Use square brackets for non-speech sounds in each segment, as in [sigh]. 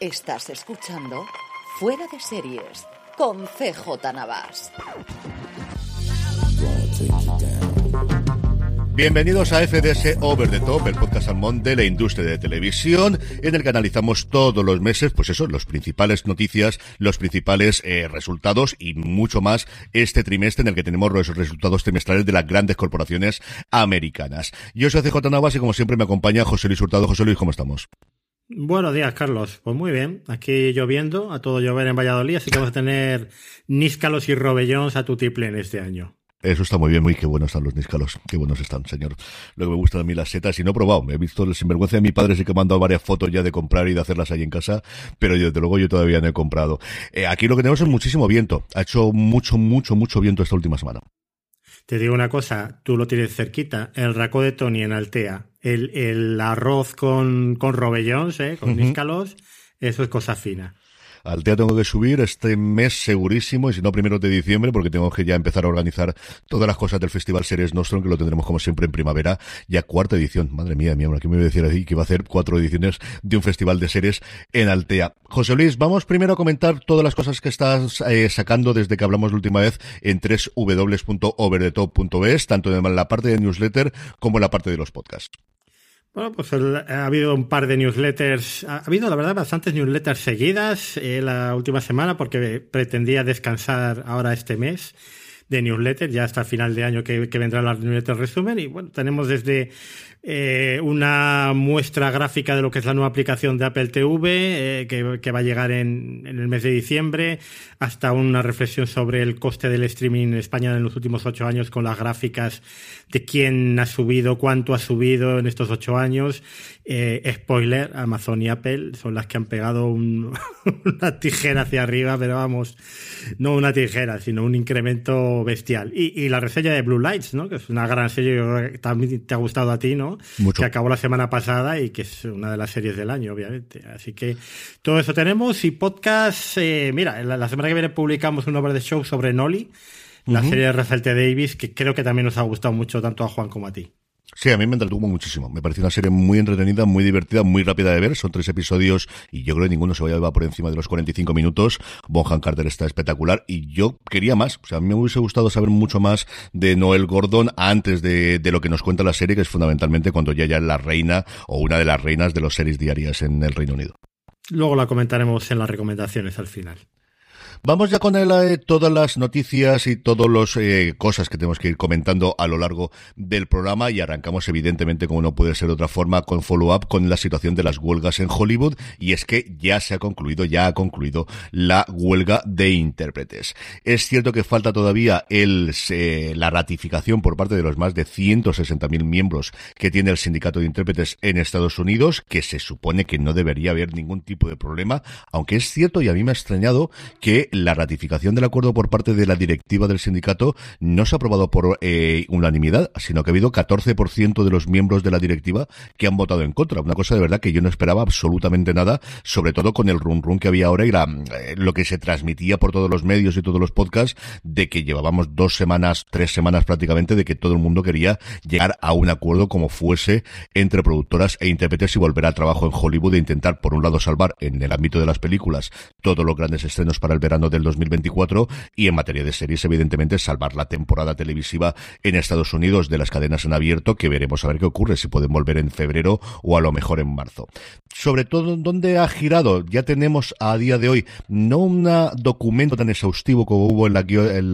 Estás escuchando Fuera de Series con CJ Navas. Bienvenidos a FDS Over the Top, el podcast salmón de la industria de televisión, en el que analizamos todos los meses, pues eso, los principales noticias, los principales eh, resultados y mucho más este trimestre en el que tenemos los resultados trimestrales de las grandes corporaciones americanas. Yo soy CJ Navas y como siempre me acompaña José Luis Hurtado. José Luis, ¿cómo estamos? Buenos días, Carlos. Pues muy bien. Aquí lloviendo, a todo llover en Valladolid, así que vamos a tener níscalos y robellones a tu en este año. Eso está muy bien, muy qué buenos están los níscalos, qué buenos están, señor. Lo que me gustan a mí las setas, y no he probado, he visto el sinvergüenza de mi padre, sí que me varias fotos ya de comprar y de hacerlas ahí en casa, pero yo, desde luego yo todavía no he comprado. Eh, aquí lo que tenemos es muchísimo viento, ha hecho mucho, mucho, mucho viento esta última semana. Te digo una cosa, tú lo tienes cerquita, el raco de Tony en Altea, el, el arroz con, con robellones, ¿eh? con níscalos, eso es cosa fina. Al Altea tengo que subir este mes segurísimo, y si no, primero de diciembre, porque tengo que ya empezar a organizar todas las cosas del Festival Series Nostrum, que lo tendremos como siempre en primavera, ya cuarta edición. Madre mía, mi amor, aquí me voy a decir así que iba a hacer cuatro ediciones de un festival de series en Altea. José Luis, vamos primero a comentar todas las cosas que estás eh, sacando desde que hablamos la última vez en www.overthetop.es, tanto en la parte de newsletter como en la parte de los podcasts. Bueno, pues ha habido un par de newsletters, ha habido la verdad bastantes newsletters seguidas eh, la última semana porque pretendía descansar ahora este mes de newsletters, ya hasta final de año que, que vendrán las newsletters resumen y bueno, tenemos desde eh, una muestra gráfica de lo que es la nueva aplicación de Apple TV, eh, que, va a llegar en, el mes de diciembre, hasta una reflexión sobre el coste del streaming en España en los últimos ocho años, con las gráficas de quién ha subido, cuánto ha subido en estos ocho años. Eh, spoiler, Amazon y Apple son las que han pegado [laughs] una tijera hacia arriba, pero vamos, no una tijera, sino un incremento bestial. Y, la reseña de Blue Lights, ¿no? que es una gran serie también te ha gustado a ti, ¿no? Que acabó la semana pasada y que es una de las series del año, obviamente. Así que todo eso tenemos. Y podcast, eh, mira, la, semana que viene publicamos un over de show sobre Nolly, la serie de Rafael T. Davis, que creo que también nos ha gustado mucho tanto a Juan como a ti. Sí, a mí me entretuvo muchísimo. Me pareció una serie muy entretenida, muy divertida, muy rápida de ver. Son tres episodios y yo creo que ninguno se vaya a por encima de los 45 minutos. Bonham Carter está espectacular y yo quería más. O sea, a mí me hubiese gustado saber mucho más de Noel Gordon antes de, lo que nos cuenta la serie, que es fundamentalmente cuando ya ya es la reina o una de las reinas de los series diarias en el Reino Unido. Luego la comentaremos en las recomendaciones al final. Vamos ya con el, eh, todas las noticias y todas las eh, cosas que tenemos que ir comentando a lo largo del programa y arrancamos evidentemente como no puede ser de otra forma con follow-up con la situación de las huelgas en Hollywood y es que ya se ha concluido, ya ha concluido la huelga de intérpretes. Es cierto que falta todavía el, la ratificación por parte de los más de 160.000 miembros que tiene el sindicato de intérpretes en Estados Unidos, que se supone que no debería haber ningún tipo de problema, aunque es cierto y a mí me ha extrañado que la ratificación del acuerdo por parte de la directiva del sindicato no se ha aprobado por eh, unanimidad, sino que ha habido 14% de los miembros de la directiva que han votado en contra. Una cosa de verdad que yo no esperaba absolutamente nada, sobre todo con el run run que había ahora y eh, lo que se transmitía por todos los medios y todos los podcasts de que llevábamos dos semanas, tres semanas prácticamente de que todo el mundo quería llegar a un acuerdo como fuese entre productoras e intérpretes y volver al trabajo en Hollywood e intentar por un lado salvar en el ámbito de las películas todos los grandes estrenos para el verano del 2024 y en materia de series, evidentemente, salvar la temporada televisiva en Estados Unidos de las cadenas en abierto, que veremos a ver qué ocurre, si pueden volver en febrero o a lo mejor en marzo. Sobre todo, ¿dónde ha girado? Ya tenemos a día de hoy no un documento tan exhaustivo como hubo en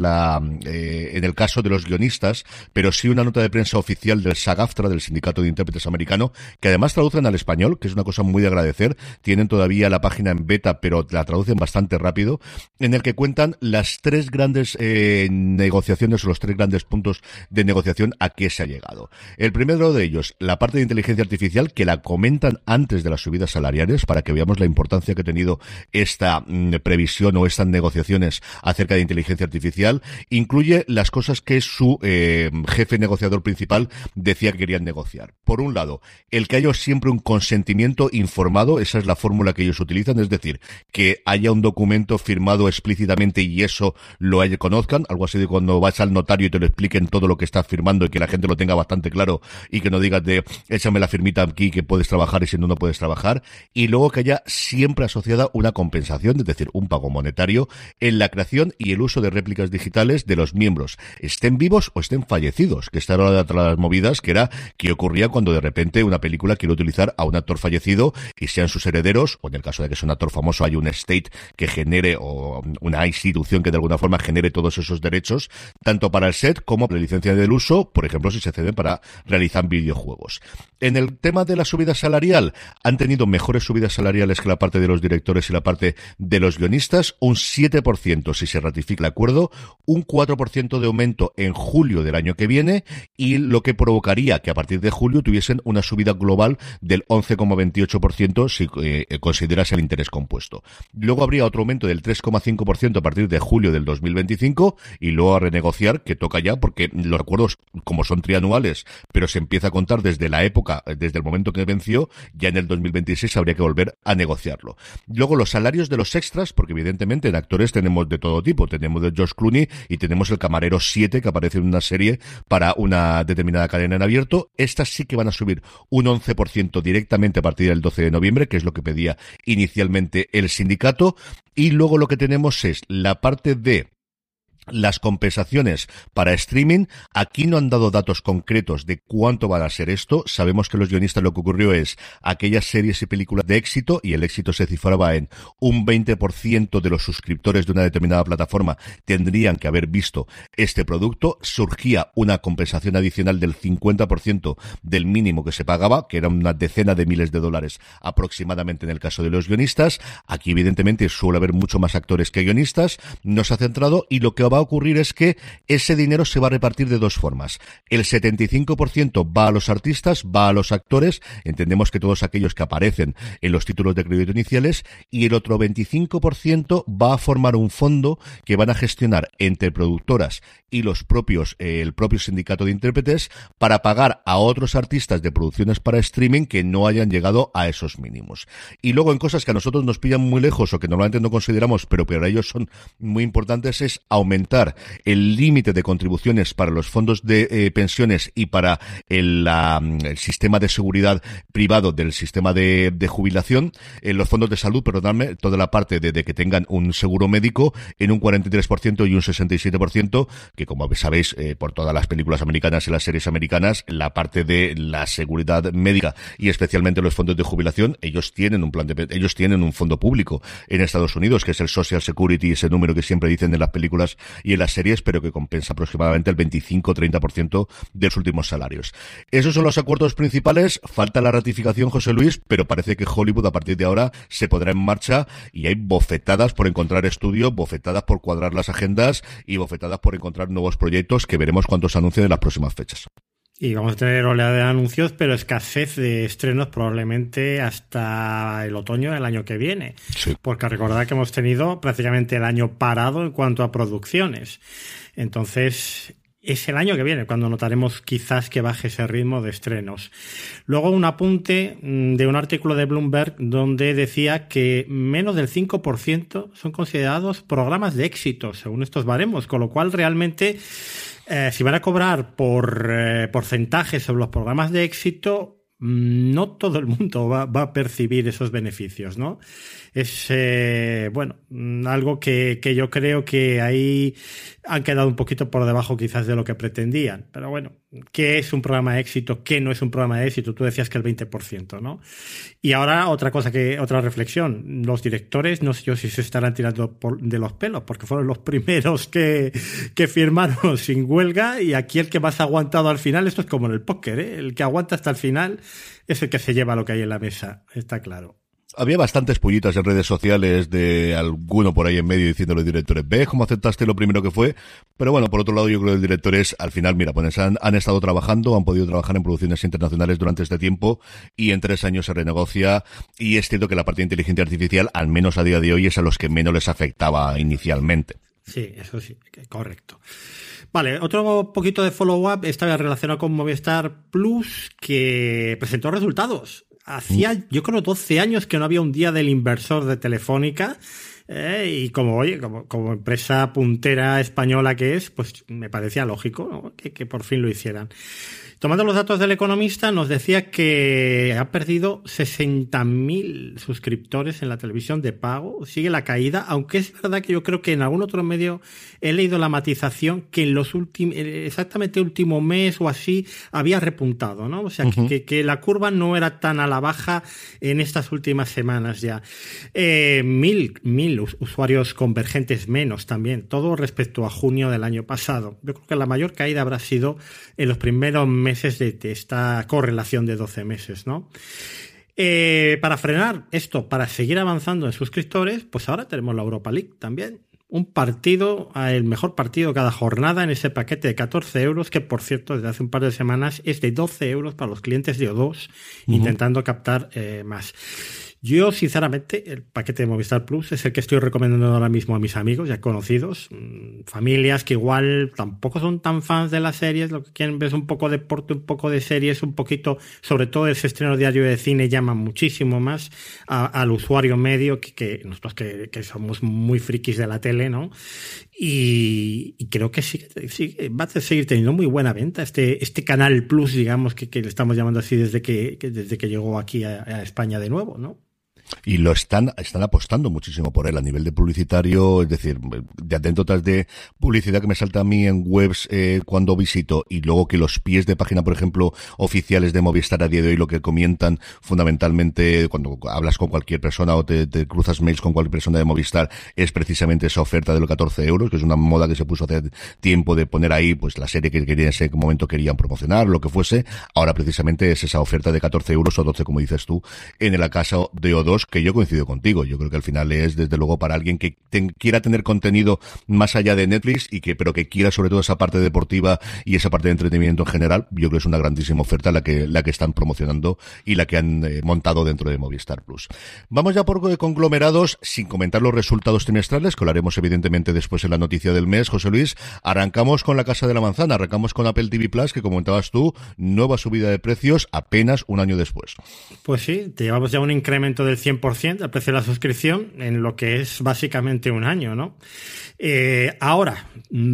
la, en, eh, en el caso de los guionistas, pero sí una nota de prensa oficial del SAGAFTRA, del Sindicato de Intérpretes Americano, que además traducen al español, que es una cosa muy de agradecer. Tienen todavía la página en beta, pero la traducen bastante rápido en el que cuentan las tres grandes eh, negociaciones o los tres grandes puntos de negociación a que se ha llegado. El primero de ellos, la parte de inteligencia artificial, que la comentan antes de las subidas salariales, para que veamos la importancia que ha tenido esta mm, previsión o estas negociaciones acerca de inteligencia artificial, incluye las cosas que su eh, jefe negociador principal decía que querían negociar. Por un lado, el que haya siempre un consentimiento informado, esa es la fórmula que ellos utilizan, es decir, que haya un documento firmado explícitamente y eso lo conozcan, algo así de cuando vas al notario y te lo expliquen todo lo que estás firmando y que la gente lo tenga bastante claro y que no digas de échame la firmita aquí que puedes trabajar y si no, no puedes trabajar. Y luego que haya siempre asociada una compensación, es decir, un pago monetario en la creación y el uso de réplicas digitales de los miembros, estén vivos o estén fallecidos, que una de las movidas que era que ocurría cuando de repente una película quiere utilizar a un actor fallecido y sean sus herederos, o en el caso de que sea un actor famoso hay un estate que genere o una institución que de alguna forma genere todos esos derechos, tanto para el set como la licencia del uso, por ejemplo, si se ceden para realizar videojuegos. En el tema de la subida salarial, han tenido mejores subidas salariales que la parte de los directores y la parte de los guionistas, un 7% si se ratifica el acuerdo, un 4% de aumento en julio del año que viene y lo que provocaría que a partir de julio tuviesen una subida global del 11,28% si eh, consideras el interés compuesto. Luego habría otro aumento del 3,5% a partir de julio del 2025 y luego a renegociar que toca ya porque los acuerdos como son trianuales pero se empieza a contar desde la época desde el momento que venció, ya en el 2026 habría que volver a negociarlo. Luego los salarios de los extras, porque evidentemente en actores tenemos de todo tipo, tenemos de George Clooney y tenemos el camarero 7 que aparece en una serie para una determinada cadena en abierto. Estas sí que van a subir un 11% directamente a partir del 12 de noviembre, que es lo que pedía inicialmente el sindicato. Y luego lo que tenemos es la parte de las compensaciones para streaming, aquí no han dado datos concretos de cuánto van a ser esto. Sabemos que los guionistas lo que ocurrió es aquellas series y películas de éxito, y el éxito se cifraba en un 20% de los suscriptores de una determinada plataforma tendrían que haber visto este producto. Surgía una compensación adicional del 50% del mínimo que se pagaba, que era una decena de miles de dólares aproximadamente en el caso de los guionistas. Aquí evidentemente suele haber mucho más actores que guionistas. No se ha centrado y lo que va va a ocurrir es que ese dinero se va a repartir de dos formas. El 75% va a los artistas, va a los actores, entendemos que todos aquellos que aparecen en los títulos de crédito iniciales, y el otro 25% va a formar un fondo que van a gestionar entre productoras y los propios, eh, el propio sindicato de intérpretes para pagar a otros artistas de producciones para streaming que no hayan llegado a esos mínimos. Y luego en cosas que a nosotros nos pillan muy lejos o que normalmente no consideramos, pero para ellos son muy importantes, es aumentar el límite de contribuciones para los fondos de eh, pensiones y para el, sistema de seguridad privado del sistema de, jubilación, en los fondos de salud, perdóname, toda la parte de, que tengan un seguro médico en un 43% y un 67%, que como sabéis eh, por todas las películas americanas y las series americanas, la parte de la seguridad médica y especialmente los fondos de jubilación, ellos tienen un plan de, ellos tienen un fondo público en Estados Unidos, que es el Social Security, ese número que siempre dicen en las películas y en las series, pero que compensa aproximadamente el 25-30% de los últimos salarios. Esos son los acuerdos principales. Falta la ratificación, José Luis, pero parece que Hollywood a partir de ahora se podrá en marcha y hay bofetadas por encontrar estudio, bofetadas por cuadrar las agendas y bofetadas por encontrar nuevos proyectos que veremos cuántos se anuncian en las próximas fechas. Y vamos a tener oleada de anuncios, pero escasez de estrenos probablemente hasta el otoño del año que viene. Porque recordad que hemos tenido prácticamente el año parado en cuanto a producciones. Entonces, es el año que viene cuando notaremos quizás que baje ese ritmo de estrenos. Luego un apunte mm, de un artículo de Bloomberg donde decía que menos del 5% son considerados programas de éxito según estos baremos, con lo cual realmente eh, si van a cobrar por eh, porcentajes sobre los programas de éxito, no todo el mundo va, va, a percibir esos beneficios, ¿no? es, eh, bueno, mm, algo que, que, yo creo que ahí han quedado un poquito por debajo quizás de lo que pretendían. Pero bueno, ¿qué es un programa de éxito? ¿Qué no es un programa de éxito? Tú decías que el 20%, ¿no? Y ahora otra cosa que, otra reflexión. Los directores, no sé yo si se estarán tirando de los pelos, porque fueron los [laughs] primeros que, que firmaron [laughs] sin huelga y aquí el que más ha aguantado al final, esto es como en el póker, ¿eh? El que aguanta hasta el final es el que se lleva lo que hay en la mesa, está claro había bastantes pullitas en redes sociales de alguno por ahí en medio los directores, ¿ves cómo aceptaste lo primero que fue? Pero bueno, por otro lado, yo creo que los directores, al final, mira, pues han, han estado trabajando, han podido trabajar en producciones internacionales durante este tiempo y en tres años se renegocia. Y es cierto que la parte de inteligencia artificial, al menos a día de hoy, es a los que menos les afectaba inicialmente. Sí, eso sí, correcto. Vale, otro poquito de follow-up estaba relacionado con Movistar Plus que presentó resultados Hacía, yo creo, 12 años que no había un día del inversor de Telefónica. Eh, y como, oye, como, como, empresa puntera española que es, pues me parecía lógico que, que por fin lo hicieran. Tomando los datos del economista, nos decía que ha perdido 60.000 suscriptores en la televisión de pago. Sigue la caída, aunque es verdad que yo creo que en algún otro medio he leído la matización que en los últimos, exactamente último mes o así, había repuntado, ¿no? O sea, que, que, la curva no era tan a la baja en estas últimas semanas ya. Eh, mil, mil usuarios convergentes menos también, todo respecto a junio del año pasado. Yo creo que la mayor caída habrá sido en los primeros meses de, esta correlación de 12 meses, ¿no? Eh, para frenar esto, para seguir avanzando en suscriptores, pues ahora tenemos la Europa League también. Un partido, el mejor partido cada jornada en ese paquete de 14 euros, que por cierto, desde hace un par de semanas es de 12 euros para los clientes de O2, intentando captar eh, más. Yo, sinceramente, el paquete de Movistar Plus es el que estoy recomendando ahora mismo a mis amigos ya conocidos, mm, familias que igual tampoco son tan fans de las series, lo que quieren ver es un poco de deporte, un poco de series, un poquito, sobre todo ese estreno diario de cine llama muchísimo más al usuario medio que, nosotros que, somos muy frikis de la tele, ¿no? Y, creo que sí, sí, va a seguir teniendo muy buena venta este, este canal Plus, digamos, que, le estamos llamando así desde que, desde que llegó aquí a España de nuevo, ¿no? Y lo están, están apostando muchísimo por él a nivel de publicitario, es decir, de atento tras de publicidad que me salta a mí en webs eh, cuando visito y luego que los pies de página, por ejemplo, oficiales de Movistar a día de hoy lo que comentan fundamentalmente cuando hablas con cualquier persona o te, cruzas mails con cualquier persona de Movistar es precisamente esa oferta de los 14 euros, que es una moda que se puso hace tiempo de poner ahí pues la serie que querían en ese momento querían promocionar, lo que fuese. Ahora precisamente es esa oferta de 14 euros o 12, como dices tú, en el acaso de O2 que yo coincido contigo. Yo creo que al final es, desde luego, para alguien que quiera tener contenido más allá de Netflix y que, pero que quiera sobre todo esa parte deportiva y esa parte de entretenimiento en general, yo creo que es una grandísima oferta la que, la que están promocionando y la que han eh, montado dentro de Movistar Plus. Vamos ya por eh, conglomerados, sin comentar los resultados trimestrales, que lo haremos evidentemente después en la noticia del mes, José Luis. Arrancamos con la Casa de la Manzana, arrancamos con Apple TV Plus, que comentabas tú, nueva subida de precios apenas un año después. Pues sí, te llevamos ya un incremento del 100% al precio de la suscripción en lo que es básicamente un año, ¿no? Eh, ahora,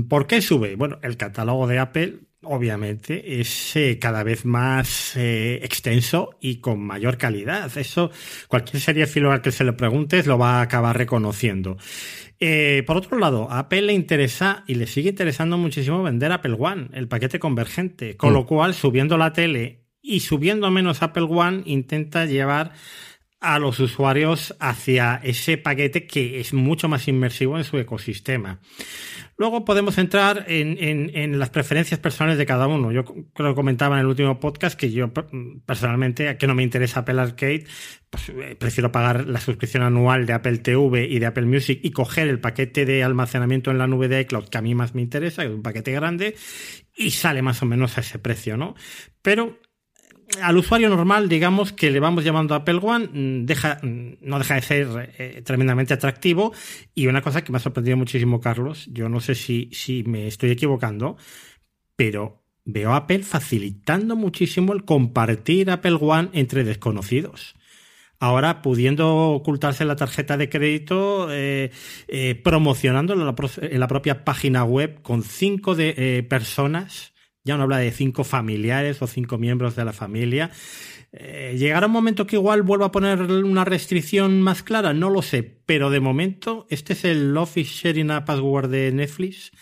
¿por qué sube? Bueno, el catálogo de Apple obviamente es eh, cada vez más eh, extenso y con mayor calidad. Eso cualquier serie filo al que se le preguntes lo va a acabar reconociendo. por otro lado, a Apple le interesa y le sigue interesando muchísimo vender Apple One, el paquete convergente, con mm. lo cual subiendo la tele y subiendo menos Apple One intenta llevar a los usuarios hacia ese paquete que es mucho más inmersivo en su ecosistema. Luego podemos entrar en, las preferencias personales de cada uno. Yo creo que comentaba en el último podcast que yo personalmente, que no me interesa Apple Arcade, pues eh, prefiero pagar la suscripción anual de Apple TV y de Apple Music y coger el paquete de almacenamiento en la nube de iCloud que a mí más me interesa, que es un paquete grande, y sale más o menos a ese precio, ¿no? Pero al usuario normal, digamos, que le vamos llamando Apple One, mm, deja, mm, no deja de ser eh, tremendamente atractivo. Y una cosa que me ha sorprendido muchísimo, Carlos, yo no sé si, si me estoy equivocando, pero veo a Apple facilitando muchísimo el compartir Apple One entre desconocidos. Ahora, pudiendo ocultarse la tarjeta de crédito, eh, eh, promocionándolo en la, propia página web con cinco de, personas ya no habla de cinco familiares o cinco miembros de la familia. Eh, ¿Llegará un momento que igual vuelva a poner una restricción más clara? No lo sé, pero de momento este es el Office Sharing a Password de Netflix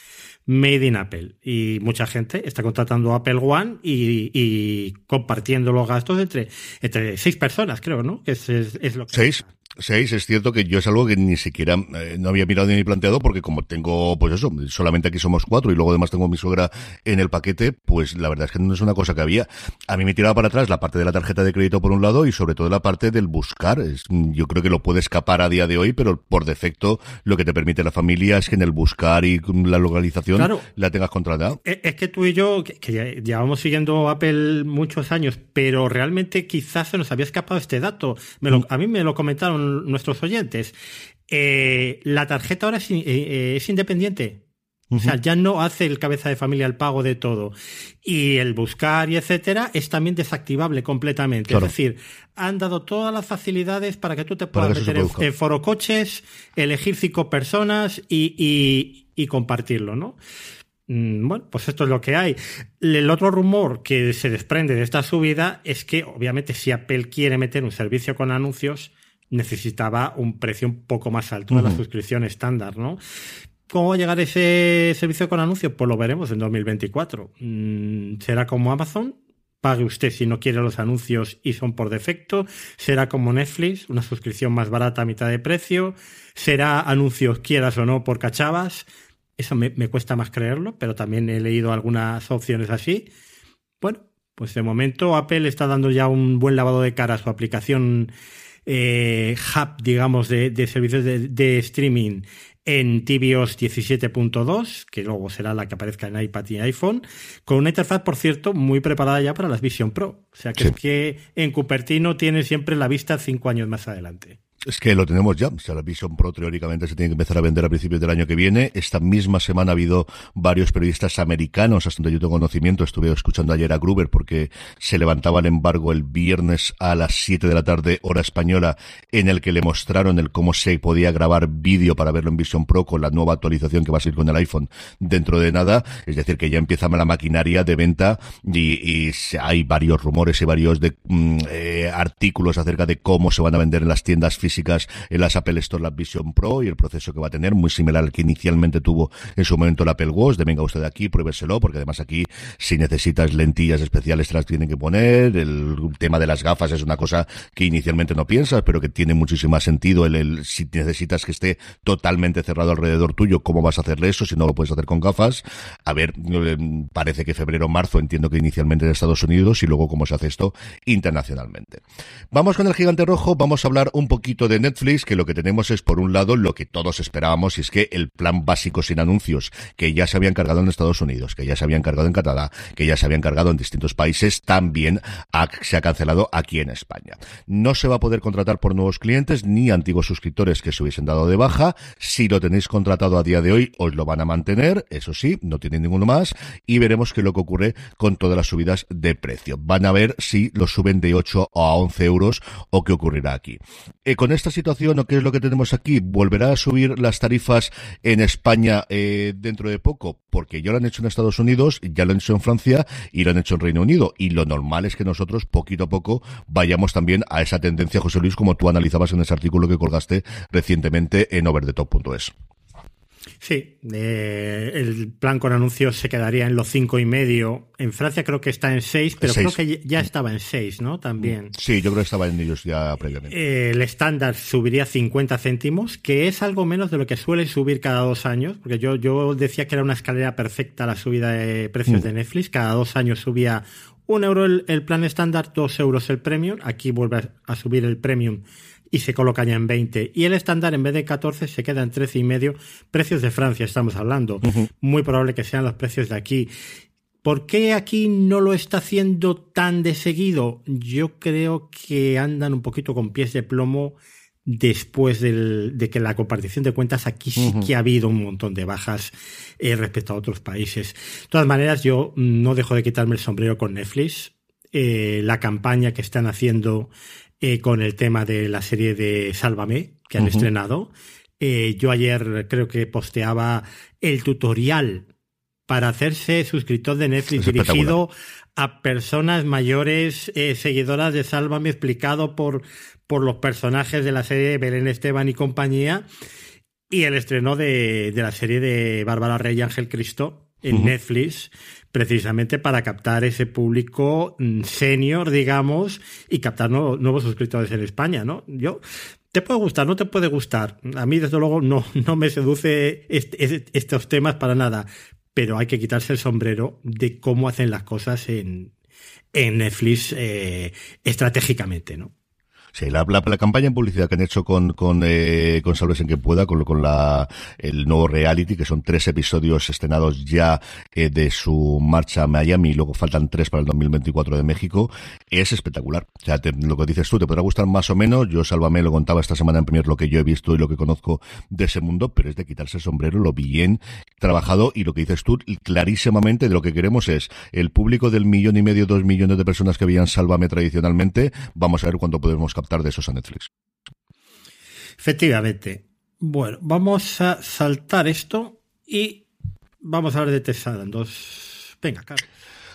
made in Apple. Y mucha gente está contratando Apple One y, compartiendo los gastos entre, entre seis personas, creo, ¿no? Que es, es, lo que... Seis. Seis, es cierto que yo es algo que ni siquiera eh, no había mirado ni planteado porque como tengo, pues eso, solamente aquí somos cuatro y luego además tengo mi suegra en el paquete, pues la verdad es que no es una cosa que había. A mí me tiraba para atrás la parte de la tarjeta de crédito por un lado y sobre todo la parte del buscar. Es, yo creo que lo puede escapar a día de hoy, pero por defecto lo que te permite la familia es que en el buscar y la localización la tengas controlada. Es que tú y yo, que, llevamos siguiendo Apple muchos años, pero realmente quizás se nos había escapado este dato. Me mm. a mí me lo comentaron nuestros oyentes. Eh, ¿La tarjeta ahora es, eh, eh, es, independiente? O sea, ya no hace el cabeza de familia el pago de todo. Y el buscar y etcétera es también desactivable completamente. Es decir, han dado todas las facilidades para que tú te puedas meter en, foro coches, elegir cinco personas y, y, compartirlo, ¿no? Mm, bueno, pues esto es lo que hay. El otro rumor que se desprende de esta subida es que, obviamente, si Apple quiere meter un servicio con anuncios, necesitaba un precio un poco más alto de la suscripción estándar, ¿no? ¿Cómo va a llegar ese servicio con anuncios? Pues lo veremos en 2024. Mm, ¿Será como Amazon? Pague usted si no quiere los anuncios y son por defecto. ¿Será como Netflix? Una suscripción más barata a mitad de precio. ¿Será anuncios quieras o no por cachavas? Eso me, cuesta más creerlo, pero también he leído algunas opciones así. Bueno, pues de momento Apple está dando ya un buen lavado de cara a su aplicación eh, hub, digamos, de, servicios de, streaming en tvOS 17.2, que luego será la que aparezca en iPad y iPhone, con una interfaz, por cierto, muy preparada ya para las Vision Pro. O sea que es que en Cupertino tiene siempre la vista cinco años más adelante. Es que lo tenemos ya. O sea, la Vision Pro teóricamente se tiene que empezar a vender a principios del año que viene. Esta misma semana ha habido varios periodistas americanos, hasta donde yo tengo conocimiento. Estuve escuchando ayer a Gruber porque se levantaba el embargo el viernes a las 7 de la tarde, hora española, en el que le mostraron el cómo se podía grabar vídeo para verlo en Vision Pro con la nueva actualización que va a ser con el iPhone dentro de nada. Es decir, que ya empieza la maquinaria de venta y, hay varios rumores y varios de, mm, eh, artículos acerca de cómo se van a vender en las tiendas físicas físicas en las Apple Store la Vision Pro y el proceso que va a tener, muy similar al que inicialmente tuvo en su momento el Apple Watch, de venga usted aquí, pruébeselo, porque además aquí si necesitas lentillas especiales te las tienen que poner, el tema de las gafas es una cosa que inicialmente no piensas, pero que tiene muchísimo más sentido el, el si necesitas que esté totalmente cerrado alrededor tuyo, ¿cómo vas a hacerle eso si no lo puedes hacer con gafas? A ver, eh, parece que febrero marzo entiendo que inicialmente en Estados Unidos y luego cómo se hace esto internacionalmente. Vamos con el gigante rojo, vamos a hablar un poquito de Netflix, que lo que tenemos es, por un lado, lo que todos esperábamos, y es que el plan básico sin anuncios, que ya se había encargado en Estados Unidos, que ya se había encargado en Canadá, que ya se había encargado en distintos países, también se ha cancelado aquí en España. No se va a poder contratar por nuevos clientes ni antiguos suscriptores que se hubiesen dado de baja. Si lo tenéis contratado a día de hoy, os lo van a mantener, eso sí, no tienen ninguno más, y veremos qué lo que ocurre con todas las subidas de precio. Van a ver si lo suben de 8 a 11 euros o qué ocurrirá aquí. Eh, esta situación, o qué es lo que tenemos aquí, volverá a subir las tarifas en España eh, dentro de poco, porque ya lo han hecho en Estados Unidos, ya lo han hecho en Francia y lo han hecho en Reino Unido. Y lo normal es que nosotros, poquito a poco, vayamos también a esa tendencia, José Luis, como tú analizabas en ese artículo que colgaste recientemente en overthetop.es. Sí, eh, el plan con anuncios se quedaría en los cinco y medio. En Francia creo que está en seis, pero creo que ya estaba en seis, ¿no? También. Mm, sí, yo creo que estaba en ellos ya previamente. Eh, el estándar subiría 50 céntimos, que es algo menos de lo que suele subir cada dos años, porque yo, yo decía que era una escalera perfecta la subida de precios mm. de Netflix. Cada dos años subía un euro el, el plan estándar, dos euros el premium. Aquí vuelve a subir el premium y se coloca ya en 20. Y el estándar en vez de 14 se queda en 13 y medio. Precios de Francia estamos hablando. Muy probable que sean los precios de aquí. ¿Por qué aquí no lo está haciendo tan de seguido? Yo creo que andan un poquito con pies de plomo después de que la compartición de cuentas aquí sí que ha habido un montón de bajas eh, respecto a otros países. De todas maneras, yo no dejo de quitarme el sombrero con Netflix. Eh, la campaña que están haciendo eh, con el tema de la serie de Sálvame que han estrenado. Eh, yo ayer creo que posteaba el tutorial para hacerse suscriptor de Netflix dirigido a personas mayores eh, seguidoras de Sálvame explicado por, por los personajes de la serie Belén Esteban y compañía. Y el estreno de, de la serie de Bárbara Rey y Ángel Cristo en Netflix precisamente para captar ese público mm, senior, digamos, y captar nuevos suscriptores en España, ¿no? Yo, te puede gustar, no te puede gustar. A mí, desde luego, no, [laughs] no me seduce estos temas para nada, pero hay que quitarse el sombrero de cómo hacen las cosas en, en Netflix eh, estratégicamente, ¿no? Sí, la, la, campaña en publicidad que han hecho con, con, eh, con Salves en que pueda, con, con la, el nuevo reality, que son tres episodios estrenados ya eh, de su marcha a Miami y luego faltan tres para el 2024 de México, es espectacular. O sea, lo que dices tú, te podrá gustar más o menos. Yo, Sálvame, lo contaba esta semana en primer lo que yo he visto y lo que conozco de ese mundo, pero es de quitarse el sombrero, lo bien trabajado y lo que dices tú, clarísimamente de lo que queremos es el público del millón y medio, dos millones de personas que veían Sálvame tradicionalmente, vamos a ver cuánto podemos captar de esos a Netflix. Efectivamente. Bueno, vamos a saltar esto y vamos a hablar de Tesarandos. Venga, Carlos.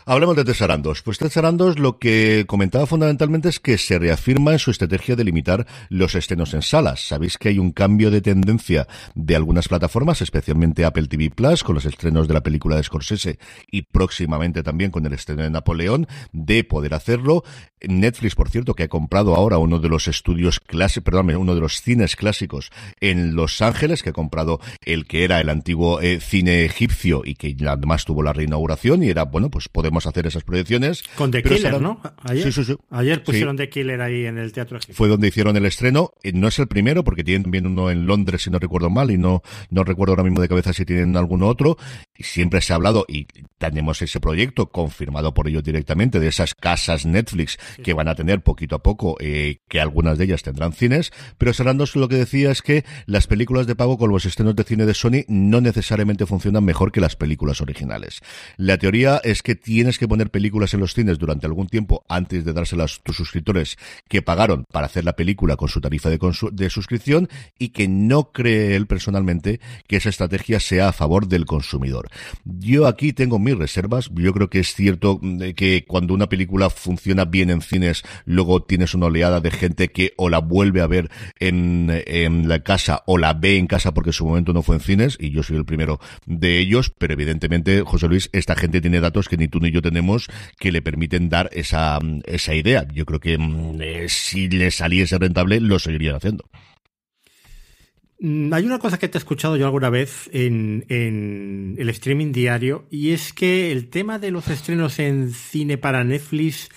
Hablemos de Tesarandos. Pues Tesarandos lo que comentaba fundamentalmente es que se reafirma en su estrategia de limitar los estrenos en salas. Sabéis que hay un cambio de tendencia de algunas plataformas, especialmente Apple TV Plus, con los estrenos de la película de Scorsese y próximamente también con el estreno de Napoleón, de poder hacerlo. Netflix, por cierto, que ha comprado ahora uno de los estudios clásicos, perdón, uno de los cines clásicos en Los Ángeles, que ha comprado el que era el antiguo eh, cine egipcio y que además tuvo la reinauguración y era, bueno, pues podemos hacer esas proyecciones. Con The Killer, ¿no? Ayer, sí, sí, sí. Ayer pusieron The Killer ahí en el Teatro Fue donde hicieron el estreno. Eh, no es el primero, porque tienen también uno en Londres, si no recuerdo mal, y no, no recuerdo ahora mismo de cabeza si tienen alguno otro. Y siempre se ha hablado, y tenemos ese proyecto confirmado por ellos directamente, de esas casas Netflix que van a tener poquito a poco, eh, que algunas de ellas tendrán cines. Pero Sarandos lo que decía es que las películas de pago con los estrenos de cine de Sony no necesariamente funcionan mejor que las películas originales. La teoría es que tiene tienes que poner películas en los cines durante algún tiempo antes de dárselas a tus suscriptores que pagaron para hacer la película con su tarifa de, de suscripción y que no cree él personalmente que esa estrategia sea a favor del consumidor. Yo aquí tengo mis reservas. Yo creo que es cierto mm, que cuando una película funciona bien en cines, luego tienes una oleada de gente que o la vuelve a ver en, en la casa o la ve en casa porque en su momento no fue en cines y yo soy el primero de ellos, pero evidentemente, José Luis, esta gente tiene datos que ni tú ni yo tenemos que le permiten dar esa, esa idea. Yo creo que mm, eh, si le saliese rentable, lo seguirían haciendo. Mm, hay una cosa que te he escuchado yo alguna vez en, en, el streaming diario y es que el tema de los estrenos en cine para Netflix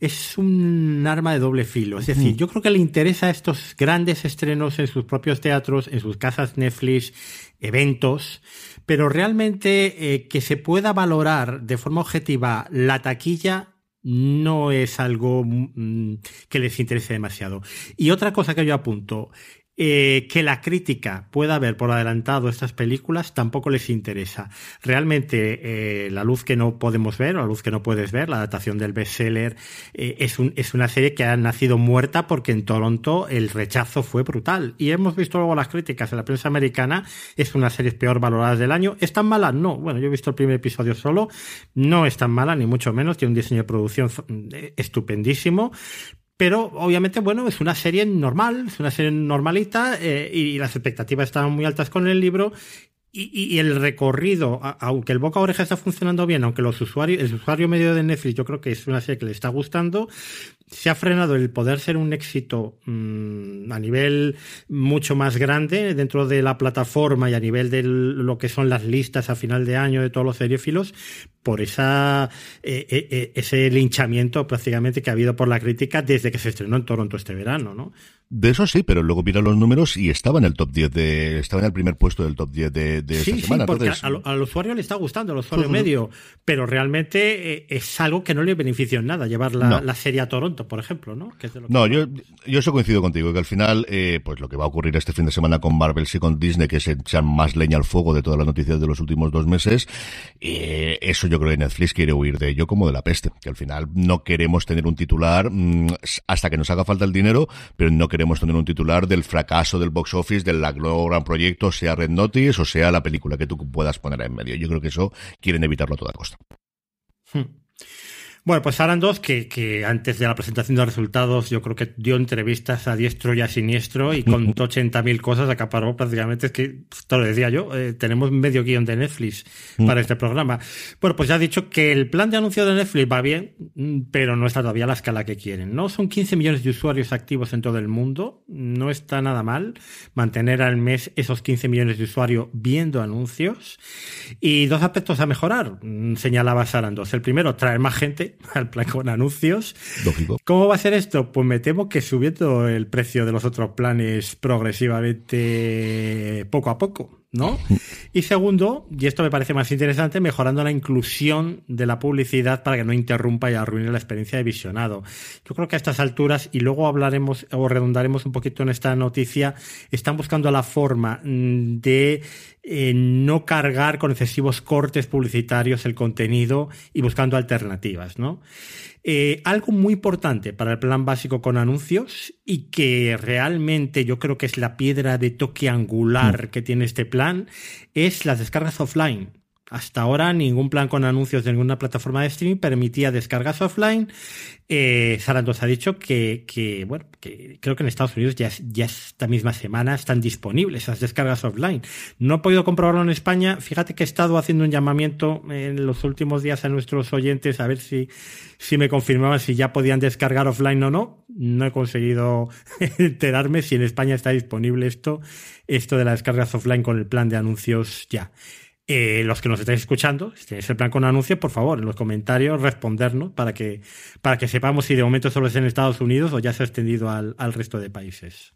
es un arma de doble filo. Es decir, yo creo que le interesa estos grandes estrenos en sus propios teatros, en sus casas Netflix, eventos, pero realmente eh, que se pueda valorar de forma objetiva la taquilla no es algo mm, que les interese demasiado. Y otra cosa que yo apunto, eh, que la crítica pueda ver por adelantado estas películas tampoco les interesa. Realmente, eh, La luz que no podemos ver, o La luz que no puedes ver, la adaptación del bestseller, eh, es, un, es una serie que ha nacido muerta porque en Toronto el rechazo fue brutal. Y hemos visto luego las críticas en la prensa americana, es una serie peor valorada del año. ¿Es tan mala? No. Bueno, yo he visto el primer episodio solo, no es tan mala, ni mucho menos, tiene un diseño de producción estupendísimo, pero obviamente, bueno, es una serie normal, es una serie normalita eh, y las expectativas estaban muy altas con el libro y, el recorrido, aunque el boca a oreja está funcionando bien, aunque los usuarios, el usuario medio de Netflix yo creo que es una serie que le está gustando, se ha frenado el poder ser un éxito mm, a nivel mucho más grande dentro de la plataforma y a nivel de lo que son las listas a final de año de todos los seriófilos por esa eh, eh, eh, ese linchamiento prácticamente que ha habido por la crítica desde que se estrenó en Toronto este verano, ¿no? De eso sí, pero luego mira los números y estaba en el top 10 de, estaba en el primer puesto del top 10 de, de esta semana. Sí, porque al, usuario le está gustando, al usuario medio, pero realmente eh, es algo que no le beneficia en nada llevar la, serie a Toronto, por ejemplo, ¿no? no, yo, yo eso coincido contigo, que al final, eh, pues lo que va a ocurrir este fin de semana con Marvel y con Disney, que se echan más leña al fuego de todas las noticias de los últimos dos meses, eh, eso yo creo que Netflix quiere huir de ello como de la peste, que al final no queremos tener un titular mm, hasta que nos haga falta el dinero, pero no queremos queremos tener un titular del fracaso del box office, del gran proyecto, sea Red Notice o sea la película que tú puedas poner en medio. Yo creo que eso quieren evitarlo a toda costa. Hmm. Bueno, pues Aran 2, que, que, antes de la presentación de resultados, yo creo que dio entrevistas a diestro y a siniestro y contó 80.000 cosas, acaparó prácticamente, es que, te lo decía yo, eh, tenemos medio guion de Netflix para este programa. Bueno, pues ya ha dicho que el plan de anuncio de Netflix va bien, pero no está todavía a la escala que quieren, ¿no? Son 15 millones de usuarios activos en todo el mundo, no está nada mal mantener al mes esos 15 millones de usuarios viendo anuncios. Y dos aspectos a mejorar, mm, señalaba Sarandos. El primero, traer más gente al plan con anuncios. Lógico. ¿Cómo va a ser esto? Pues me temo que subiendo el precio de los otros planes progresivamente poco a poco. ¿no? Y segundo, y esto me parece más interesante, mejorando la inclusión de la publicidad para que no interrumpa y arruine la experiencia de visionado. Yo creo que a estas alturas, y luego hablaremos o redundaremos un poquito en esta noticia, están buscando la forma mm, de eh, no cargar con excesivos cortes publicitarios el contenido y buscando alternativas, ¿no? Eh, algo muy importante para el plan básico con anuncios y que realmente yo creo que es la piedra de toque angular mm. que tiene este plan es las descargas offline. Hasta ahora ningún plan con anuncios de ninguna plataforma de streaming permitía descargas offline. Eh, Sarandos ha dicho que, bueno, que creo que en Estados Unidos ya, ya esta misma semana están disponibles esas descargas offline. No he podido comprobarlo en España. Fíjate que he estado haciendo un llamamiento en los últimos días a nuestros oyentes a ver si, si me confirmaban si ya podían descargar offline o no. No he conseguido [laughs] enterarme si en España está disponible esto, esto de las descargas offline con el plan de anuncios ya. Eh, los que nos estáis escuchando, si tenéis el plan con anuncios, por favor, en los comentarios respondernos para que, para que sepamos si de momento solo es en Estados Unidos o ya se ha extendido al, resto de países.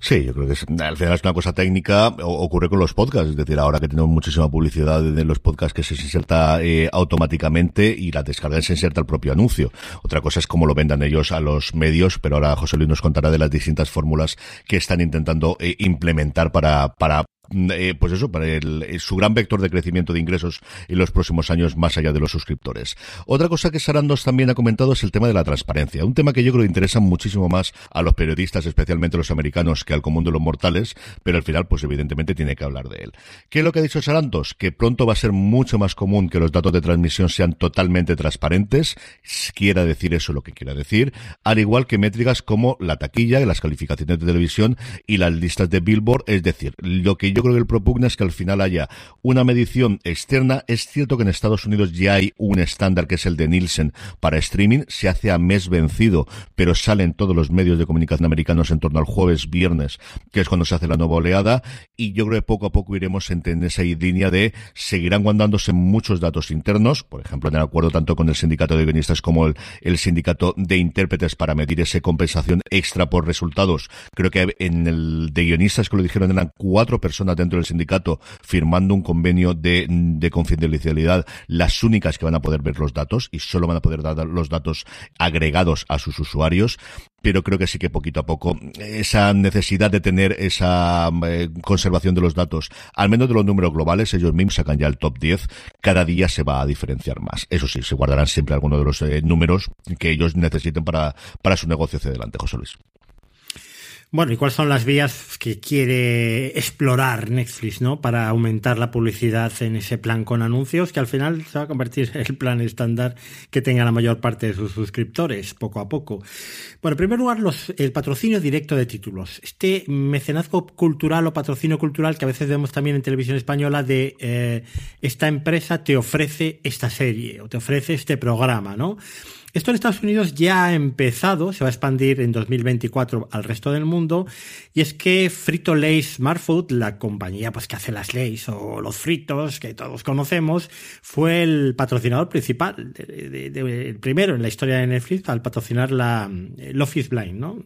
Sí, yo creo que al final es una cosa técnica, ocurre con los podcasts, es decir, ahora que tenemos muchísima publicidad en los podcasts que se inserta eh, automáticamente y la descarga se inserta el propio anuncio. Otra cosa es cómo lo vendan ellos a los medios, pero ahora José Luis nos contará de las distintas fórmulas que están intentando eh, implementar para, para eh, pues eso, para el, eh, su gran vector de crecimiento de ingresos en los próximos años más allá de los suscriptores. Otra cosa que Sarandos también ha comentado es el tema de la transparencia, un tema que yo creo que interesa muchísimo más a los periodistas, especialmente los americanos, que al común de los mortales, pero al final, pues evidentemente tiene que hablar de él. ¿Qué es lo que ha dicho Sarandos? Que pronto va a ser mucho más común que los datos de transmisión sean totalmente transparentes, quiera decir eso lo que quiera decir, al igual que métricas como la taquilla, las calificaciones de televisión y las listas de Billboard, es decir, lo que yo yo creo que el propugna es que al final haya una medición externa. Es cierto que en Estados Unidos ya hay un estándar que es el de Nielsen para streaming. Se hace a mes vencido, pero salen todos los medios de comunicación americanos en torno al jueves, viernes, que es cuando se hace la nueva oleada. Y yo creo que poco a poco iremos en esa línea de seguirán guardándose muchos datos internos, por ejemplo, en el acuerdo tanto con el sindicato de guionistas como el, el sindicato de intérpretes para medir esa compensación extra por resultados. Creo que en el de guionistas que lo dijeron eran cuatro personas dentro del sindicato firmando un convenio de, de confidencialidad, las únicas que van a poder ver los datos y solo van a poder dar los datos agregados a sus usuarios pero creo que sí que poquito a poco esa necesidad de tener esa eh, conservación de los datos, al menos de los números globales, ellos mismos sacan ya el top 10, cada día se va a diferenciar más. Eso sí, se guardarán siempre algunos de los eh, números que ellos necesiten para, para su negocio hacia adelante, José Luis. Bueno, ¿y cuáles son las vías que quiere explorar Netflix, ¿no? Para aumentar la publicidad en ese plan con anuncios, que al final se va a convertir en el plan estándar que tenga la mayor parte de sus suscriptores, poco a poco. Bueno, en primer lugar, los, el patrocinio directo de títulos. Este mecenazgo cultural o patrocinio cultural que a veces vemos también en televisión española de eh, esta empresa te ofrece esta serie o te ofrece este programa, ¿no? Esto en Estados Unidos ya ha empezado, se va a expandir en 2024 al resto del mundo, y es que Frito Lay Smart Food, la compañía pues, que hace las leyes o los fritos que todos conocemos, fue el patrocinador principal, el primero en la historia de Netflix al patrocinar la el Office Blind, ¿no?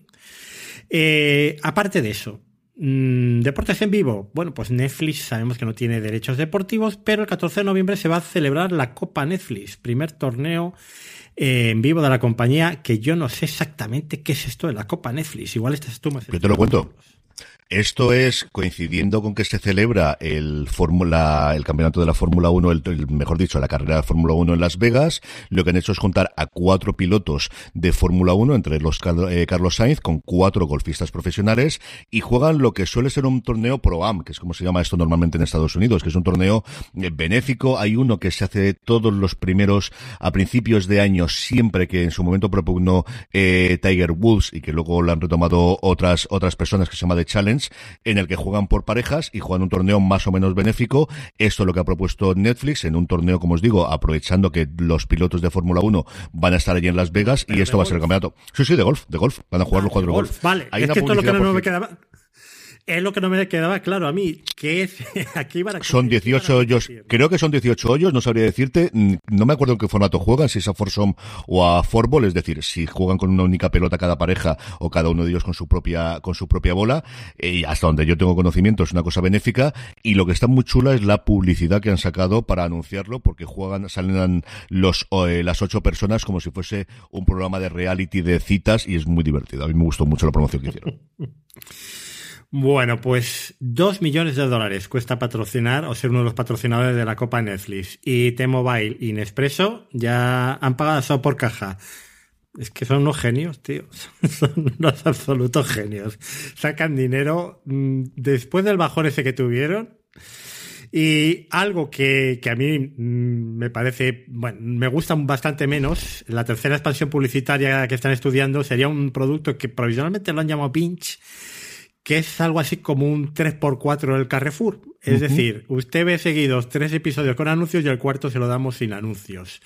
Eh, aparte de eso, mm, Deportes en vivo. Bueno, pues Netflix sabemos que no tiene derechos deportivos, pero el 14 de noviembre se va a celebrar la Copa Netflix, primer torneo eh, en vivo de la compañía, que yo no sé exactamente qué es esto de la Copa Netflix. Igual estás tú más. Yo te lo cuento. Esto es coincidiendo con que se celebra el Fórmula, el campeonato de la Fórmula 1, el, mejor dicho, la carrera de Fórmula 1 en Las Vegas. Lo que han hecho es juntar a cuatro pilotos de Fórmula 1, entre los eh, Carlos Sainz, con cuatro golfistas profesionales, y juegan lo que suele ser un torneo Pro Am, que es como se llama esto normalmente en Estados Unidos, que es un torneo eh, benéfico. Hay uno que se hace todos los primeros, a principios de año, siempre que en su momento propugnó eh, Tiger Woods y que luego lo han retomado otras, otras personas que se llama The Challenge en el que juegan por parejas y juegan un torneo más o menos benéfico. Esto es lo que ha propuesto Netflix en un torneo, como os digo, aprovechando que los pilotos de Fórmula 1 van a estar allí en Las Vegas y esto va a ser el campeonato. Sí, sí, de golf, de golf. Van a jugar los cuatro de golf. Vale, es que esto lo que no me quedaba Es lo que no me quedaba claro a mí, que es aquí [laughs] van a Son 18 hoyos, creo que son 18 hoyos, no sabría decirte, mm, no me acuerdo en qué formato juegan, si es a Forsom o a Forball, es decir, si juegan con una única pelota cada pareja o cada uno de ellos con su propia con su propia bola, y hasta donde yo tengo conocimiento es una cosa benéfica. Y lo que está muy chula es la publicidad que han sacado para anunciarlo porque juegan salen los eh, las ocho personas como si fuese un programa de reality de citas y es muy divertido. A mí me gustó mucho la promoción que hicieron. [laughs] Bueno, pues dos millones de dólares cuesta patrocinar o ser uno de los patrocinadores de la Copa Netflix. Y T-Mobile y Nespresso ya han pagado eso por caja. Es que son unos genios, tío. [laughs] Son unos absolutos genios. Sacan dinero mm, después del bajón ese que tuvieron. Y algo que, que, a mí mm, me parece, bueno, me gusta bastante menos, la tercera expansión publicitaria que están estudiando sería un producto que provisionalmente lo han llamado Pinch, que es algo así como un 3x4 del Carrefour. Es decir, usted ve seguidos tres episodios con anuncios y el cuarto se lo damos sin anuncios.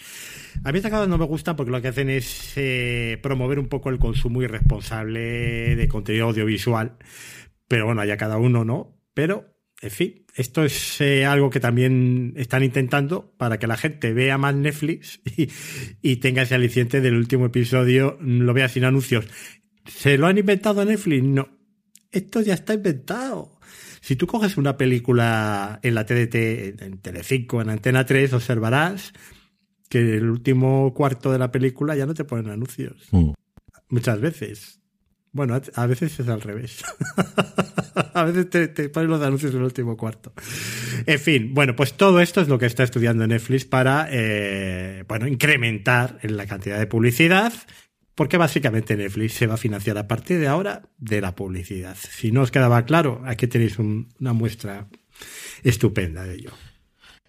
A mí estas cosas no me gustan porque lo que hacen es eh, promover un poco el consumo irresponsable de contenido audiovisual. Pero bueno, allá cada uno, ¿no? Pero, en fin, esto es eh, algo que también están intentando para que la gente vea más Netflix [laughs] y, y tenga ese aliciente del último episodio, lo vea sin anuncios. ¿Se lo han inventado Netflix? No esto ya está inventado. Si tú coges una película en la TDT, en Telecinco, en Antena 3, observarás que el último cuarto de la película ya no te ponen anuncios. Mm. Muchas veces. Bueno, a veces es al revés. [laughs] a veces te, ponen los anuncios en el último cuarto. En fin, bueno, pues todo esto es lo que está estudiando Netflix para, eh, bueno, incrementar en la cantidad de publicidad porque básicamente Netflix se va a financiar a partir de ahora de la publicidad. Si no os quedaba claro, aquí tenéis una muestra estupenda de ello.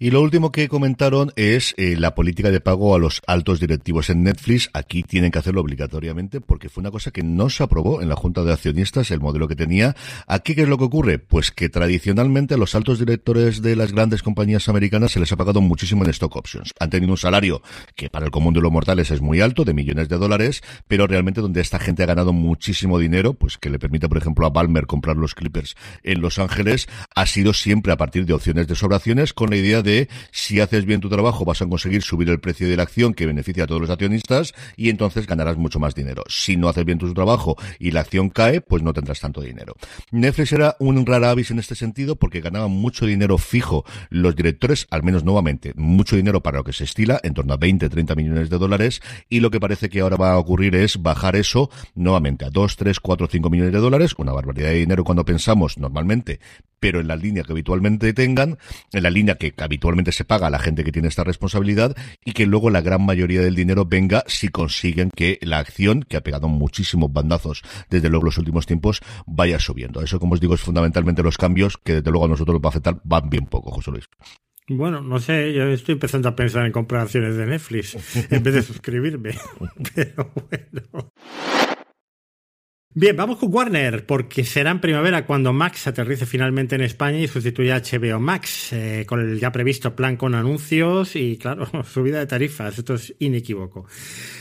Y lo último que comentaron es eh, la política de pago a los altos directivos en Netflix. Aquí tienen que hacerlo obligatoriamente porque fue una cosa que no se aprobó en la Junta de Accionistas, el modelo que tenía. Aquí, ¿qué es lo que ocurre? Pues que tradicionalmente a los altos directores de las grandes compañías americanas se les ha pagado muchísimo en stock options. Han tenido un salario que para el común de los mortales es muy alto, de millones de dólares, pero realmente donde esta gente ha ganado muchísimo dinero, pues que le permite, por ejemplo, a Balmer comprar los Clippers en Los Ángeles, ha sido siempre a partir de opciones de sobraciones con la idea de si haces bien tu trabajo vas a conseguir subir el precio de la acción que beneficia a todos los accionistas y entonces ganarás mucho más dinero. Si no haces bien tu trabajo y la acción cae, pues no tendrás tanto dinero. Netflix era un rara avis en este sentido porque ganaban mucho dinero fijo los directores, al menos nuevamente, mucho dinero para lo que se estila, en torno a 20, 30 millones de dólares y lo que parece que ahora va a ocurrir es bajar eso nuevamente a 2, 3, 4, 5 millones de dólares, una barbaridad de dinero cuando pensamos normalmente, pero en la línea que habitualmente tengan, en la línea que habitualmente se paga a la gente que tiene esta responsabilidad y que luego la gran mayoría del dinero venga si consiguen que la acción, que ha pegado muchísimos bandazos desde luego los últimos tiempos, vaya subiendo. Eso, como os digo, es fundamentalmente los cambios que desde luego a nosotros nos va a afectar, van bien poco, José Luis. Bueno, no sé, yo estoy empezando a pensar en comprar acciones de Netflix en vez de [laughs] suscribirme. [laughs] Pero bueno. Bien, vamos con Warner, porque será en primavera cuando Max aterrice finalmente en España y sustituya a HBO Max, eh, con el ya previsto plan con anuncios y, claro, [laughs] subida de tarifas. Esto es inequívoco.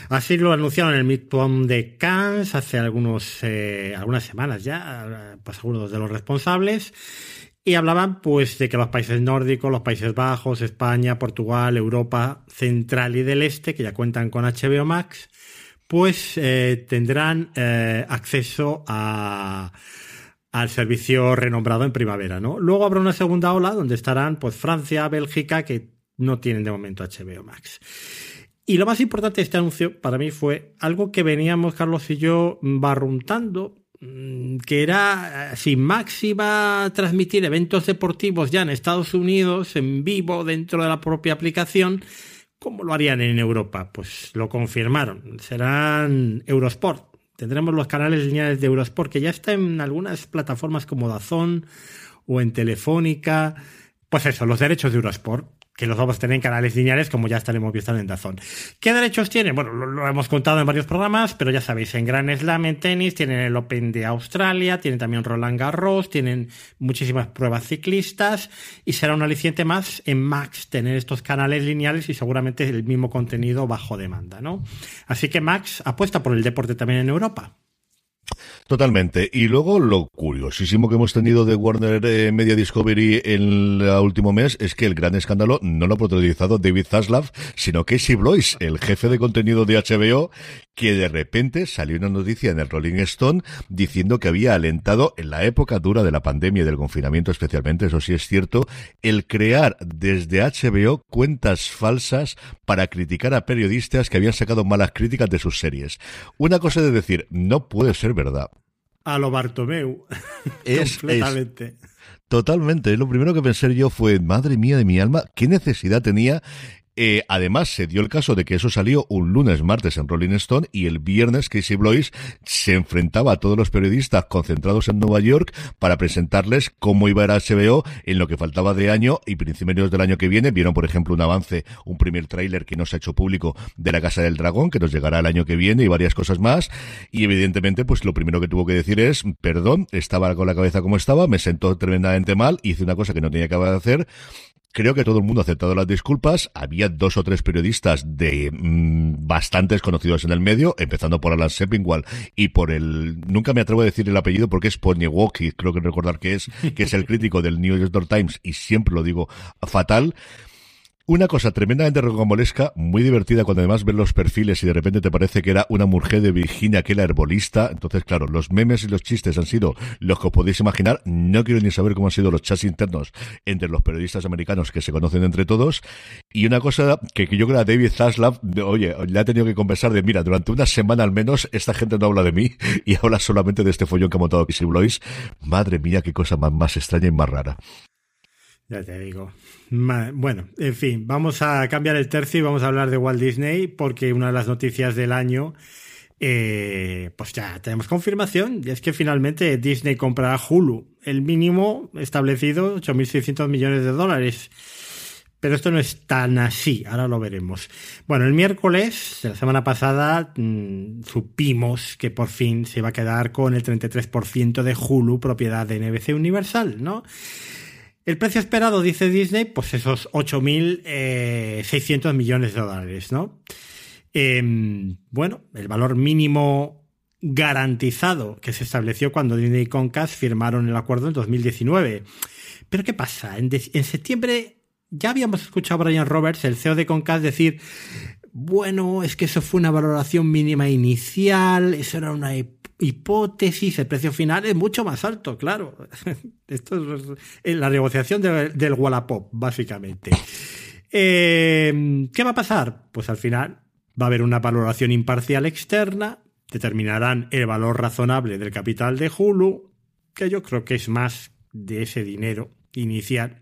Así lo anunciaron en el Midpoint de Cannes hace algunos, eh, algunas semanas ya, pues algunos de los responsables. Y hablaban pues de que los países nórdicos, los Países Bajos, España, Portugal, Europa Central y del Este, que ya cuentan con HBO Max, pues eh, tendrán eh, acceso a, al servicio renombrado en primavera, ¿no? Luego habrá una segunda ola donde estarán pues Francia, Bélgica, que no tienen de momento HBO Max. Y lo más importante de este anuncio para mí fue algo que veníamos Carlos y yo barruntando, mm, que era si Max iba a transmitir eventos deportivos ya en Estados Unidos en vivo dentro de la propia aplicación ¿Cómo lo harían en Europa? Pues lo confirmaron. Serán Eurosport. Tendremos los canales lineales de Eurosport que ya están en algunas plataformas como Dazón o en Telefónica. Pues eso, los derechos de Eurosport que los vamos a tener en canales lineales, como ya estaremos viendo en Dazón. ¿Qué derechos tienen? Bueno, lo, hemos contado en varios programas, pero ya sabéis, en Gran Slam, en tenis, tienen el Open de Australia, tienen también Roland Garros, tienen muchísimas pruebas ciclistas, y será un aliciente más en Max tener estos canales lineales y seguramente el mismo contenido bajo demanda, ¿no? Así que Max apuesta por el deporte también en Europa. Totalmente. Y luego lo curiosísimo que hemos tenido de Warner eh, Media Discovery en el último mes es que el gran escándalo no lo ha protagonizado David Zaslav, sino Casey Blois, el jefe de contenido de HBO, que de repente salió una noticia en el Rolling Stone diciendo que había alentado en la época dura de la pandemia y del confinamiento especialmente, eso sí es cierto, el crear desde HBO cuentas falsas para criticar a periodistas que habían sacado malas críticas de sus series. Una cosa de decir, no puede ser verdad a lo Bartomeu. [laughs] Es, completamente. totalmente. Lo primero que pensé yo fue, madre mía de mi alma, ¿qué necesidad tenía eh, además, se dio el caso de que eso salió un lunes, martes en Rolling Stone y el viernes Casey Blois se enfrentaba a todos los periodistas concentrados en Nueva York para presentarles cómo iba a ir HBO en lo que faltaba de año y principios del año que viene. Vieron, por ejemplo, un avance, un primer tráiler que no se ha hecho público de La Casa del Dragón, que nos llegará el año que viene y varias cosas más. Y evidentemente, pues lo primero que tuvo que decir es, perdón, estaba con la cabeza como estaba, me sentó tremendamente mal, hice una cosa que no tenía que hacer Creo que todo el mundo ha aceptado las disculpas. Había dos o tres periodistas de mm, bastantes conocidos en el medio, empezando por Alan Sepinwall y por el, nunca me atrevo a decir el apellido porque es Ponywoki, creo que recordar que es, que es el crítico del New York Times y siempre lo digo fatal. Una cosa tremendamente rocambolesca, muy divertida cuando además ves los perfiles y de repente te parece que era una mujer de Virginia que era herbolista. Entonces, claro, los memes y los chistes han sido los que os podéis imaginar. No quiero ni saber cómo han sido los chats internos entre los periodistas americanos que se conocen entre todos. Y una cosa que, yo creo a David Zaslav, oye, le ha tenido que conversar de, mira, durante una semana al menos esta gente no habla de mí y habla solamente de este follón que ha montado Kissy Blois. Madre mía, qué cosa más, más extraña y más rara. Ya te digo. Bueno, en fin, vamos a cambiar el tercio y vamos a hablar de Walt Disney porque una de las noticias del año, eh, pues ya tenemos confirmación y es que finalmente Disney comprará Hulu, el mínimo establecido 8.600 millones de dólares. Pero esto no es tan así, ahora lo veremos. Bueno, el miércoles de la semana pasada mm, supimos que por fin se iba a quedar con el 33% de Hulu, propiedad de NBC Universal, ¿no? El precio esperado, dice Disney, pues esos 8.600 eh, millones de dólares, ¿no? Em, bueno, el valor mínimo garantizado que se estableció cuando Disney y Comcast firmaron el acuerdo en 2019. Pero ¿qué pasa? En, septiembre ya habíamos escuchado a Brian Roberts, el CEO de Comcast, decir, bueno, es que eso fue una valoración mínima inicial, eso era una hipótesis, el precio final es mucho más alto, claro. [laughs] Esto es la negociación del Wallapop, básicamente. Eh, ¿Qué va a pasar? Pues al final va a haber una valoración imparcial externa, determinarán el valor razonable del capital de Hulu, que yo creo que es más de ese dinero inicial.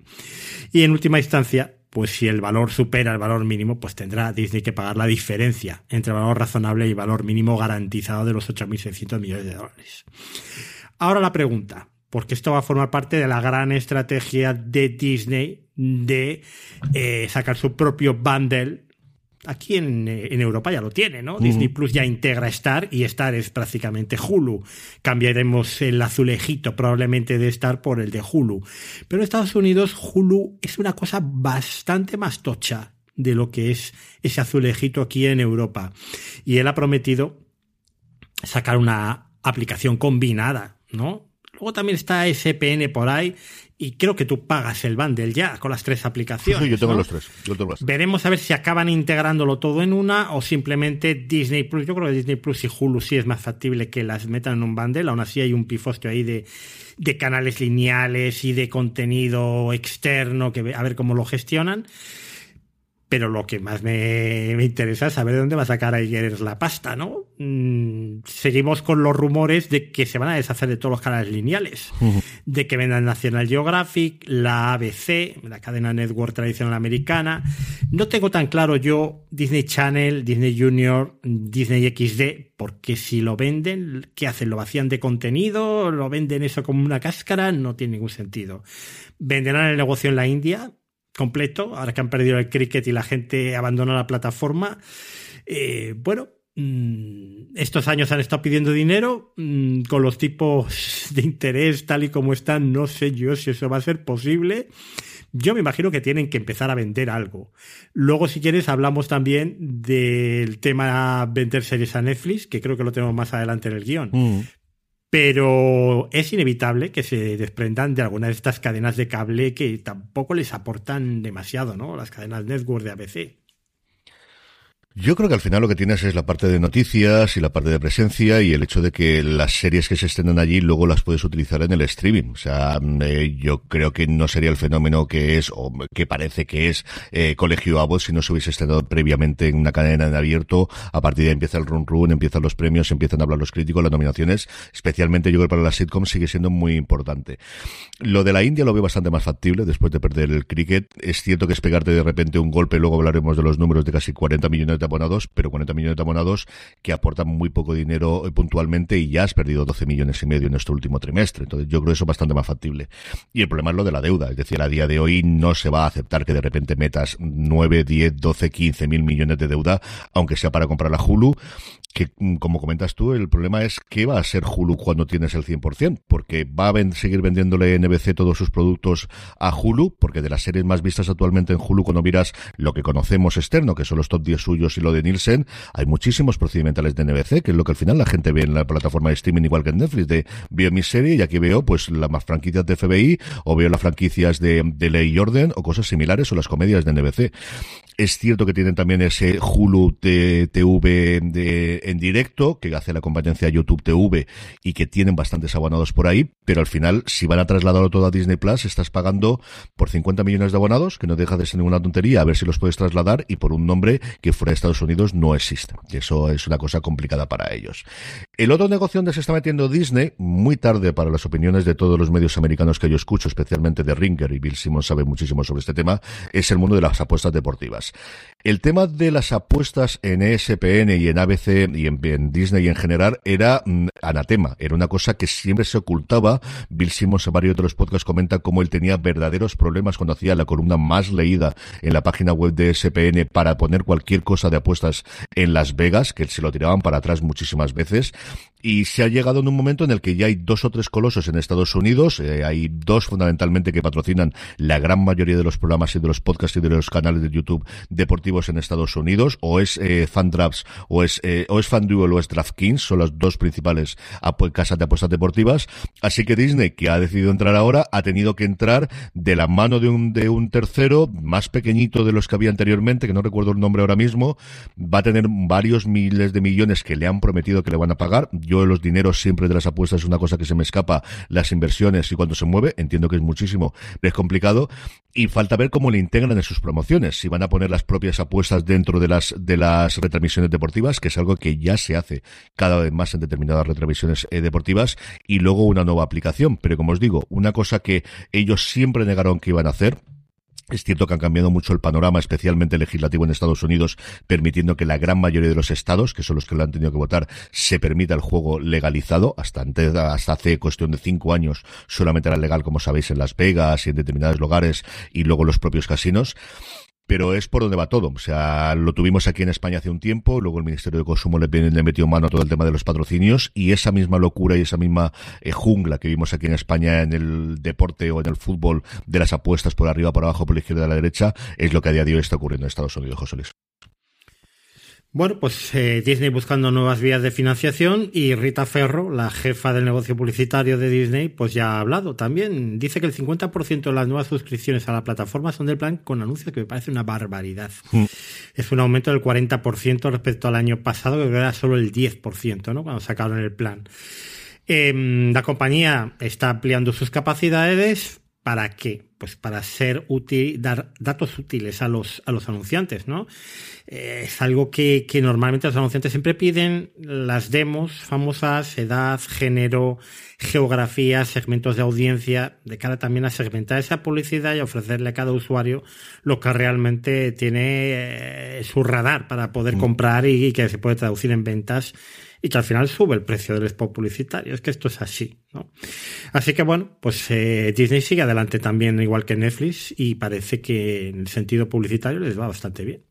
Y en última instancia, pues si el valor supera el valor mínimo, pues tendrá Disney que pagar la diferencia entre valor razonable y el valor mínimo garantizado de los 8.600 millones de dólares. Ahora la pregunta, porque esto va a formar parte de la gran estrategia de Disney de eh, sacar su propio bundle Aquí en, Europa ya lo tiene, ¿no? Disney Plus ya integra Star y Star es prácticamente Hulu. Cambiaremos el azulejito probablemente de Star por el de Hulu. Pero en Estados Unidos Hulu es una cosa bastante más tocha de lo que es ese azulejito aquí en Europa. Y él ha prometido sacar una aplicación combinada, ¿no? Luego también está SPN por ahí y creo que tú pagas el bundle ya con las tres aplicaciones. Sí, yo tengo los tres. Veremos a ver si acaban integrándolo todo en una o simplemente Disney Plus. Yo creo que Disney Plus y Hulu sí es más factible que las metan en un bundle. Aún así hay un pifostio ahí de, de canales lineales y de contenido externo que a ver cómo lo gestionan. Pero lo que más me, interesa es saber de dónde va a sacar ayer la pasta, ¿no? Mm, seguimos con los rumores de que se van a deshacer de todos los canales lineales, de que vendan National Geographic, la ABC, la cadena network tradicional americana. No tengo tan claro yo Disney Channel, Disney Junior, Disney XD, porque si lo venden, ¿qué hacen? ¿Lo vacían de contenido? ¿Lo venden eso como una cáscara? No tiene ningún sentido. ¿Venderán el negocio en la India? Completo, ahora que han perdido el cricket y la gente abandona la plataforma. Eh, bueno, mm, estos años han estado pidiendo dinero mm, con los tipos [laughs] de interés tal y como están. No sé yo si eso va a ser posible. Yo me imagino que tienen que empezar a vender algo. Luego, si quieres, hablamos también del tema vender series a Netflix, que creo que lo tenemos más adelante en el guion. Mm. Pero es inevitable que se desprendan de algunas de estas cadenas de cable que tampoco les aportan demasiado, ¿no? Las cadenas network de ABC. Yo creo que al final lo que tienes es la parte de noticias y la parte de presencia y el hecho de que las series que se estrenan allí luego las puedes utilizar en el streaming. O sea, mm, eh, yo creo que no sería el fenómeno que es o que parece que es eh, Colegio Abbott si no se hubiese estrenado previamente en una cadena en abierto. A partir de ahí empieza el run run, empiezan los premios, empiezan a hablar los críticos, las nominaciones. Especialmente yo creo que para las sitcoms sigue siendo muy importante. Lo de la India lo veo bastante más factible después de perder el cricket. Es cierto que es pegarte de repente un golpe, luego hablaremos de los números de casi 40 millones de abonados, pero 40 millones de abonados que aportan muy poco dinero eh, puntualmente y ya has perdido 12 millones y medio en este último trimestre. Entonces yo creo eso bastante más factible. Y el problema es lo de la deuda. Es decir, a día de hoy no se va a aceptar que de repente metas 9, 10, 12, 15 mil millones de deuda, aunque sea para comprar la Hulu que mm, como comentas tú, el problema es qué va a ser Hulu cuando tienes el 100%, porque va a seguir vendiéndole NBC todos sus productos a Hulu, porque de las series más vistas actualmente en Hulu, cuando miras lo que conocemos externo, que son los top 10 suyos y lo de Nielsen, hay muchísimos procedimentales de NBC, que es lo que al final la gente ve en la plataforma de streaming igual que en Netflix, de veo mi serie y aquí veo pues las más franquicias de FBI, o veo las franquicias de, de Ley y Orden, o cosas similares, o las comedias de NBC. Es cierto que tienen también ese Hulu TV de, en directo, que hace la competencia YouTube TV y que tienen bastantes abonados por ahí, pero al final, si van a trasladarlo todo a Disney Plus, estás pagando por 50 millones de abonados, que no deja de ser ninguna tontería, a ver si los puedes trasladar, y por un nombre que fuera de Estados Unidos no existe. Eso es una cosa complicada para ellos. El otro negocio donde se está metiendo Disney, muy tarde para las opiniones de todos los medios americanos que yo escucho, especialmente de Ringer, y Bill Simmons sabe muchísimo sobre este tema, es el mundo de las apuestas deportivas. El tema de las apuestas en ESPN y en ABC y en, Disney en general era mm, anatema, era una cosa que siempre se ocultaba. Bill Simmons en varios de los podcasts comenta cómo él tenía verdaderos problemas cuando hacía la columna más leída en la página web de ESPN para poner cualquier cosa de apuestas en Las Vegas, que se lo tiraban para atrás muchísimas veces. Y se ha llegado en un momento en el que ya hay dos o tres colosos en Estados Unidos, eh, hay dos fundamentalmente que patrocinan la gran mayoría de los programas y de los podcasts y de los canales de YouTube deportivos en Estados Unidos, o es eh, FanDrafts, o es, eh, o es FanDuel o es DraftKings, son las dos principales casas de apuestas deportivas. Así que Disney, que ha decidido entrar ahora, ha tenido que entrar de la mano de un, de un tercero, más pequeñito de los que había anteriormente, que no recuerdo el nombre ahora mismo, va a tener varios miles de millones que le han prometido que le van a pagar. Yo los dineros siempre de las apuestas es una cosa que se me escapa, las inversiones y cuando se mueve, entiendo que es muchísimo, es complicado y falta ver cómo le integran en sus promociones, si van a poner las propias apuestas dentro de las de las retransmisiones deportivas, que es algo que ya se hace cada vez más en determinadas retransmisiones eh, deportivas y luego una nueva aplicación, pero como os digo, una cosa que ellos siempre negaron que iban a hacer es cierto que han cambiado mucho el panorama, especialmente legislativo en Estados Unidos, permitiendo que la gran mayoría de los estados, que son los que lo han tenido que votar, se permita el juego legalizado. Hasta, antes, hasta hace cuestión de cinco años solamente era legal, como sabéis, en Las Vegas y en determinados lugares y luego los propios casinos pero es por donde va todo. O sea, lo tuvimos aquí en España hace un tiempo, luego el Ministerio de Consumo le, metió mano a todo el tema de los patrocinios y esa misma locura y esa misma eh, jungla que vimos aquí en España en el deporte o en el fútbol de las apuestas por arriba, por abajo, por la izquierda y la derecha, es lo que a día de hoy está ocurriendo en Estados Unidos, José Luis. Bueno, pues eh, Disney buscando nuevas vías de financiación y Rita Ferro, la jefa del negocio publicitario de Disney, pues ya ha hablado también. Dice que el 50% de las nuevas suscripciones a la plataforma son del plan con anuncios que me parece una barbaridad. Mm. Es un aumento del 40% respecto al año pasado, que era solo el 10%, ¿no? Cuando sacaron el plan. Em, la compañía está ampliando sus capacidades ¿Para qué? Pues para ser útil, dar datos útiles a los, a los anunciantes, ¿no? Eh, es algo que, que, normalmente los anunciantes siempre piden, las demos famosas, edad, género, geografía, segmentos de audiencia, de cara también a segmentar esa publicidad y ofrecerle a cada usuario lo que realmente tiene eh, su radar para poder mm. comprar y, y que se puede traducir en ventas y que al final sube el precio del spot publicitario. Es que esto es así, ¿no? Así que bueno, pues eh, Disney sigue adelante también igual que Netflix y parece que en el sentido publicitario les va bastante bien.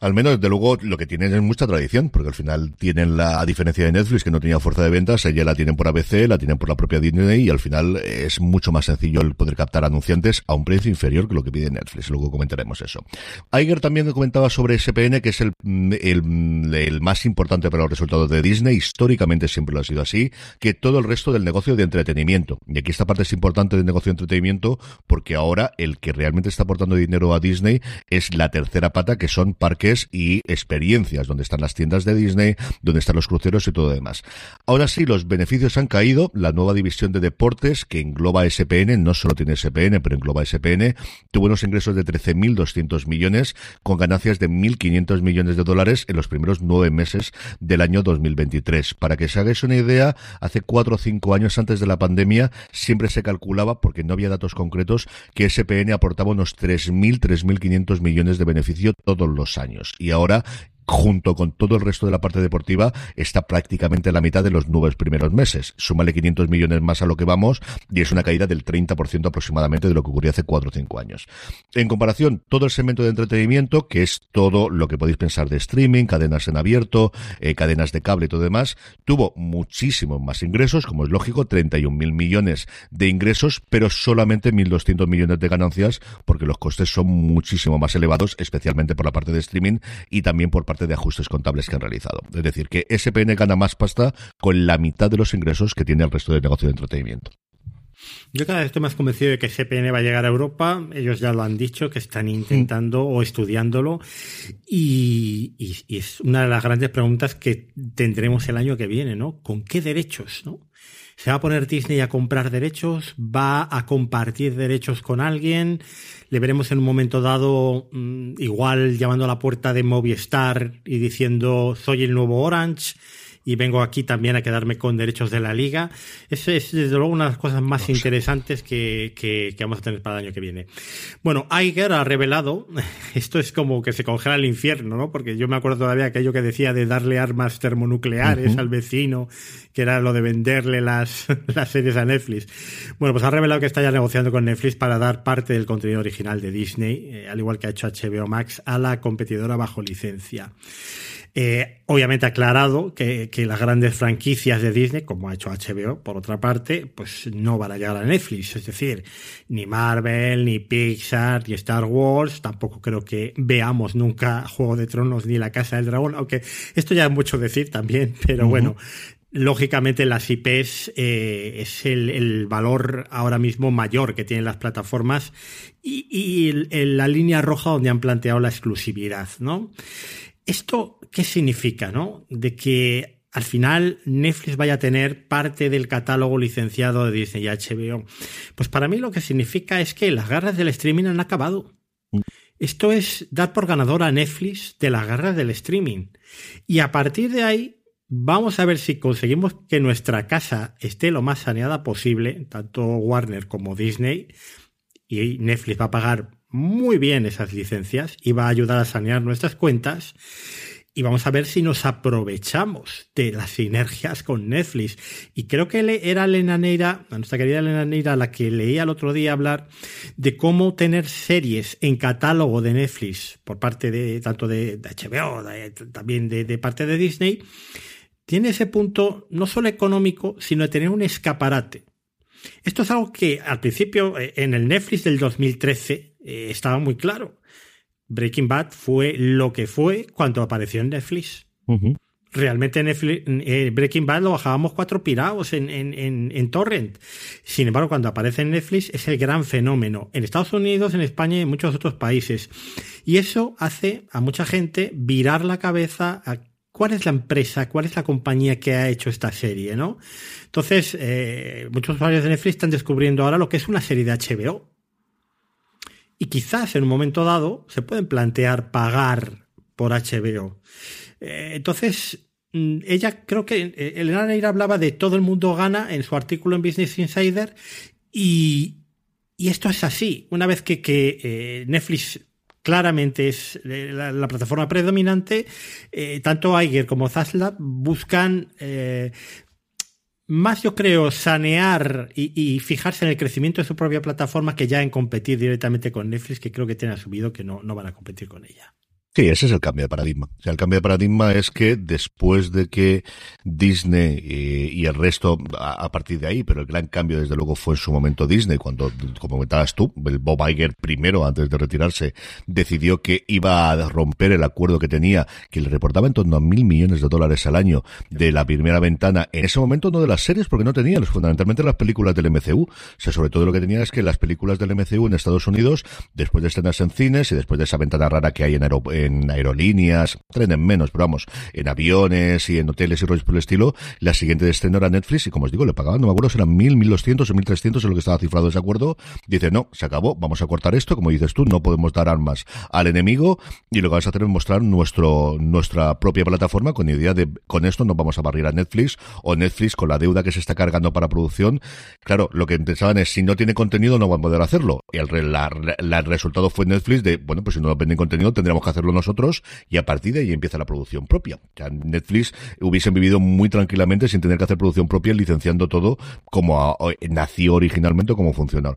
Al menos, desde luego, lo que tienen es mucha tradición, porque al final tienen la, a diferencia de Netflix, que no tenía fuerza de ventas, ella la tienen por ABC, la tienen por la propia Disney, y al final es mucho más sencillo el poder captar anunciantes a un precio inferior que lo que pide Netflix. Luego comentaremos eso. Iger también comentaba sobre SPN, que es el, el, el más importante para los resultados de Disney, históricamente siempre lo ha sido así, que todo el resto del negocio de entretenimiento. Y aquí esta parte es importante del negocio de entretenimiento, porque ahora el que realmente está aportando dinero a Disney es la tercera pata, que son parques y experiencias, donde están las tiendas de Disney, donde están los cruceros y todo lo demás. Ahora sí, los beneficios han caído. La nueva división de deportes, que engloba SPN, no solo tiene SPN, pero engloba SPN, tuvo unos ingresos de 13.200 millones, con ganancias de 1.500 millones de dólares en los primeros nueve meses del año 2023. Para que se hagáis una idea, hace cuatro o cinco años antes de la pandemia, siempre se calculaba, porque no había datos concretos, que SPN aportaba unos 3.000, 3.500 millones de beneficio todos los años. Y ahora junto con todo el resto de la parte deportiva, está prácticamente a la mitad de los nueve primeros meses. Súmale 500 millones más a lo que vamos y es una caída del 30% aproximadamente de lo que ocurrió hace 4 o 5 años. En comparación, todo el segmento de entretenimiento, que es todo lo que podéis pensar de streaming, cadenas en abierto, eh, cadenas de cable y todo demás, tuvo muchísimos más ingresos, como es lógico, 31 mil millones de ingresos, pero solamente 1.200 millones de ganancias, porque los costes son muchísimo más elevados, especialmente por la parte de streaming y también por parte de ajustes contables que han realizado. Es decir, que SPN gana más pasta con la mitad de los ingresos que tiene el resto del negocio de entretenimiento. Yo cada vez estoy más convencido de que SPN va a llegar a Europa. Ellos ya lo han dicho, que están intentando o estudiándolo. Y, y, es una de las grandes preguntas que tendremos el año que viene, ¿no? ¿Con qué derechos, no? ¿Se va a poner Disney a comprar derechos? ¿Va a compartir derechos con alguien? Le veremos en un momento dado mm, igual llamando a la puerta de Movistar y diciendo soy el nuevo Orange y vengo aquí también a quedarme con derechos de la liga. Eso es desde luego una de las cosas más interesantes que, que, vamos a tener para el año que viene. Bueno, Iger ha revelado, [laughs] esto es como que se congela el infierno, ¿no? Porque yo me acuerdo todavía aquello que decía de darle armas termonucleares al vecino, que era lo de venderle las, [laughs] las series a Netflix. Bueno, pues ha revelado que está ya negociando con Netflix para dar parte del contenido original de Disney, eh, al igual que ha hecho HBO Max, a la competidora bajo licencia. Eh, obviamente aclarado que, que, las grandes franquicias de Disney, como ha hecho HBO, por otra parte, pues no van a llegar a Netflix. Es decir, ni Marvel, ni Pixar, ni Star Wars, tampoco creo que veamos nunca Juego de Tronos ni La Casa del Dragón, aunque esto ya es mucho decir también, [laughs] pero bueno, Lógicamente las IPs eh, es el, el, valor ahora mismo mayor que tienen las plataformas y, y la línea roja donde han planteado la exclusividad, ¿no? ¿Esto qué significa, no? De que al final Netflix vaya a tener parte del catálogo licenciado de Disney y HBO. Pues para mí lo que significa es que las garras del streaming han acabado. Esto es dar por ganador a Netflix de las garras del streaming. Y a partir de ahí vamos a ver si conseguimos que nuestra casa esté lo más saneada posible, tanto Warner como Disney, y Netflix va a pagar muy bien esas licencias y va a ayudar a sanear nuestras cuentas. Y vamos a ver si nos aprovechamos de las sinergias con Netflix. Y creo que era Elena Neira, nuestra querida Elena Neira, la que leía el otro día hablar de cómo tener series en catálogo de Netflix por parte de tanto de, HBO, también de, de parte de Disney. Tiene ese punto no solo económico, sino de tener un escaparate. Esto es algo que al principio eh, en el Netflix del 2013 eh, estaba muy claro. Breaking Bad fue lo que fue cuando apareció en Netflix. Realmente Netflix, eh, Breaking Bad lo bajábamos cuatro pirados en, en, en, Torrent. Sin embargo, cuando aparece en Netflix es el gran fenómeno. En Estados Unidos, en España y en muchos otros países. Y eso hace a mucha gente virar la cabeza a cuál es la empresa, cuál es la compañía que ha hecho esta serie, ¿no? Entonces, eh, muchos usuarios de Netflix están descubriendo ahora lo que es una serie de HBO y quizás en un momento dado se pueden plantear pagar por HBO. Eh, entonces, mm, ella creo que eh, Elena Neira hablaba de todo el mundo gana en su artículo en Business Insider y, y esto es así. Una vez que, que eh, Netflix claramente es la, plataforma predominante, tanto Iger como Zaslav buscan más yo creo sanear y, fijarse en el crecimiento de su propia plataforma que ya en competir directamente con Netflix, que creo que tiene asumido que no, no van a competir con ella. Sí, ese es el cambio de paradigma. O sea, el cambio de paradigma es que después de que Disney y, el resto, a, partir de ahí, pero el gran cambio desde luego fue en su momento Disney, cuando, como comentabas tú, el Bob Iger primero, antes de retirarse, decidió que iba a romper el acuerdo que tenía, que le reportaba en torno a mil millones de dólares al año de la primera ventana. En ese momento no de las series, porque no tenía, fundamentalmente las películas del MCU. O sea, sobre todo lo que tenía es que las películas del MCU en Estados Unidos, después de escenas en cines y después de esa ventana rara que hay en aeropuertos, en aerolíneas, trenes menos, pero vamos, en aviones y en hoteles y rollos por el estilo, la siguiente de estreno era Netflix y como os digo, le pagaban, no me acuerdo eran mil, mil doscientos o mil trescientos en lo que estaba cifrado ese acuerdo. Dice, no, se acabó, vamos a cortar esto, como dices tú, no podemos dar armas al enemigo y lo que vamos a hacer es mostrar nuestro, nuestra propia plataforma con idea de, con esto nos vamos a barrir a Netflix o Netflix con la deuda que se está cargando para producción. Claro, lo que pensaban es, si no tiene contenido no van a poder hacerlo. Y el, el resultado fue Netflix de, bueno, pues si no venden contenido tendríamos que hacerlo nosotros y a partir de ahí empieza la producción propia. Ya Netflix hubiesen vivido muy tranquilamente sin tener que hacer producción propia, licenciando todo como nació originalmente, como funcionó.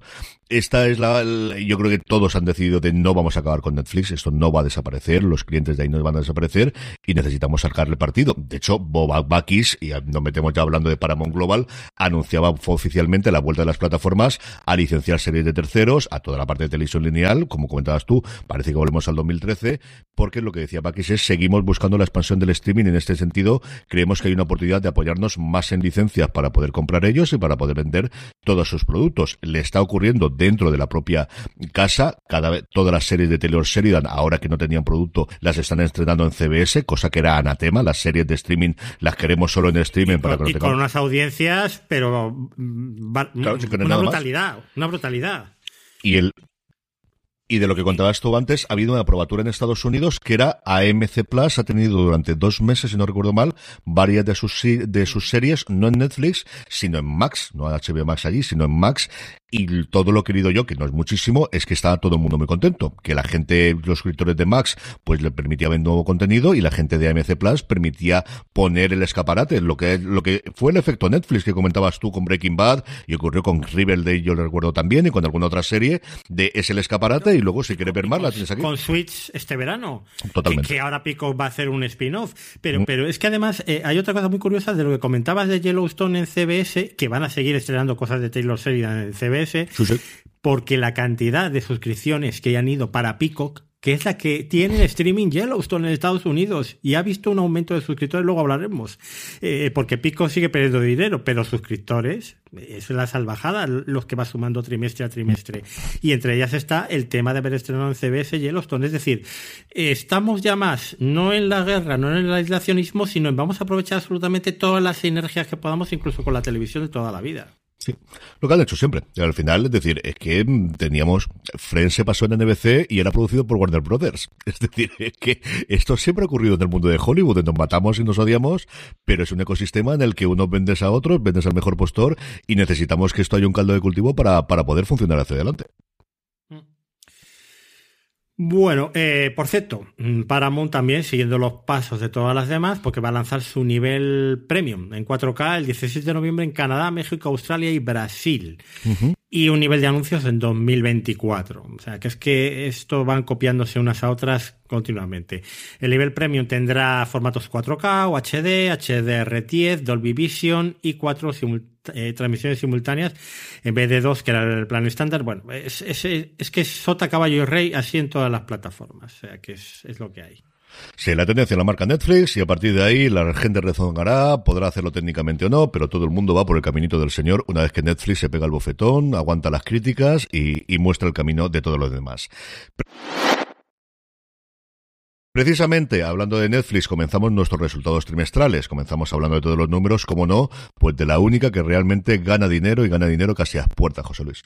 Esta es la, yo creo que todos han decidido de no vamos a acabar con Netflix, esto no va a desaparecer, los clientes de ahí no van a desaparecer y necesitamos sacarle partido. De hecho, Bob Bakis, y nos metemos ya hablando de Paramount Global, anunciaba oficialmente la vuelta de las plataformas a licenciar series de terceros, a toda la parte de televisión lineal, como comentabas tú, parece que volvemos al 2013, porque lo que decía Bakis es seguimos buscando la expansión del streaming. En este sentido, creemos que hay una oportunidad de apoyarnos más en licencias para poder comprar ellos y para poder vender todos sus productos. Le está ocurriendo dentro de la propia casa. Cada vez, todas las series de Taylor Sheridan, ahora que no tenían producto, las están estrenando en CBS, cosa que era anatema. Las series de streaming las queremos solo en streaming para que y con unas audiencias, pero mm, una brutalidad, una brutalidad. Y el, y de lo que contabas tú antes, ha habido una probatura en Estados Unidos que era AMC Plus, ha tenido durante dos meses, si no recuerdo mal, varias de sus, de sus series, no en Netflix, sino en Max, no en HBO Max allí, sino en Max, y todo lo querido yo, que no es muchísimo, es que estaba todo el mundo muy contento. Que la gente, los suscriptores de Max, pues le permitía ver nuevo contenido y la gente de AMC Plus permitía poner el escaparate. Lo que, lo que fue el efecto Netflix que comentabas tú con Breaking Bad y ocurrió con Riverdale, yo lo recuerdo también, y con alguna otra serie, de es el escaparate luego si quieres ver más la tienes aquí. Con Switch este verano. Totalmente. Que, ahora Pico va a hacer un spin-off. Pero, mm. pero es que además eh, hay otra cosa muy curiosa de lo que comentabas de Yellowstone en CBS, que van a seguir estrenando cosas de Taylor Sheridan en CBS porque la cantidad de suscripciones que han ido para Peacock que es la que tiene streaming Yellowstone en Estados Unidos y ha visto un aumento de suscriptores, luego hablaremos, eh, porque Pico sigue perdiendo dinero, pero suscriptores, es la salvajada los que va sumando trimestre a trimestre. Y entre ellas está el tema de haber estrenado en CBS Yellowstone, es decir, estamos ya más, no en la guerra, no en el aislacionismo, sino en vamos a aprovechar absolutamente todas las sinergias que podamos, incluso con la televisión de toda la vida. Sí, lo que han hecho siempre. Al final, es decir, es que teníamos, Friends se pasó en NBC y era producido por Warner Brothers. [laughs] Es decir, es que esto siempre ha ocurrido en el mundo de Hollywood, donde nos matamos y nos odiamos, pero es un ecosistema en el que uno vendes a otros, vendes al mejor postor y necesitamos que esto haya un caldo de cultivo para, para poder funcionar hacia adelante. Bueno, eh, por cierto, mm, Paramount también, siguiendo los pasos de todas las demás, porque va a lanzar su nivel premium en 4K el 16 de noviembre en Canadá, México, Australia y Brasil. Y un nivel de anuncios en 2024. O sea, que es que esto van copiándose unas a otras continuamente. El nivel premium tendrá formatos 4K, UHD, HDR10, Dolby Vision y cuatro eh, transmisiones simultáneas en vez de dos, que era el plan estándar. Bueno, es, es, que es sota, caballo y rey así en todas las plataformas. O sea, que es, lo que hay. Sí, la tendencia la marca Netflix y a partir de ahí la gente rezonará, podrá hacerlo técnicamente o no, pero todo el mundo va por el caminito del Señor una vez que Netflix se pega el bofetón, aguanta las críticas y, y muestra el camino de todos los demás. Precisamente, hablando de Netflix, comenzamos nuestros resultados trimestrales. Comenzamos hablando de todos los números, como no, pues de la única que realmente gana dinero y gana dinero casi a puerta, José Luis.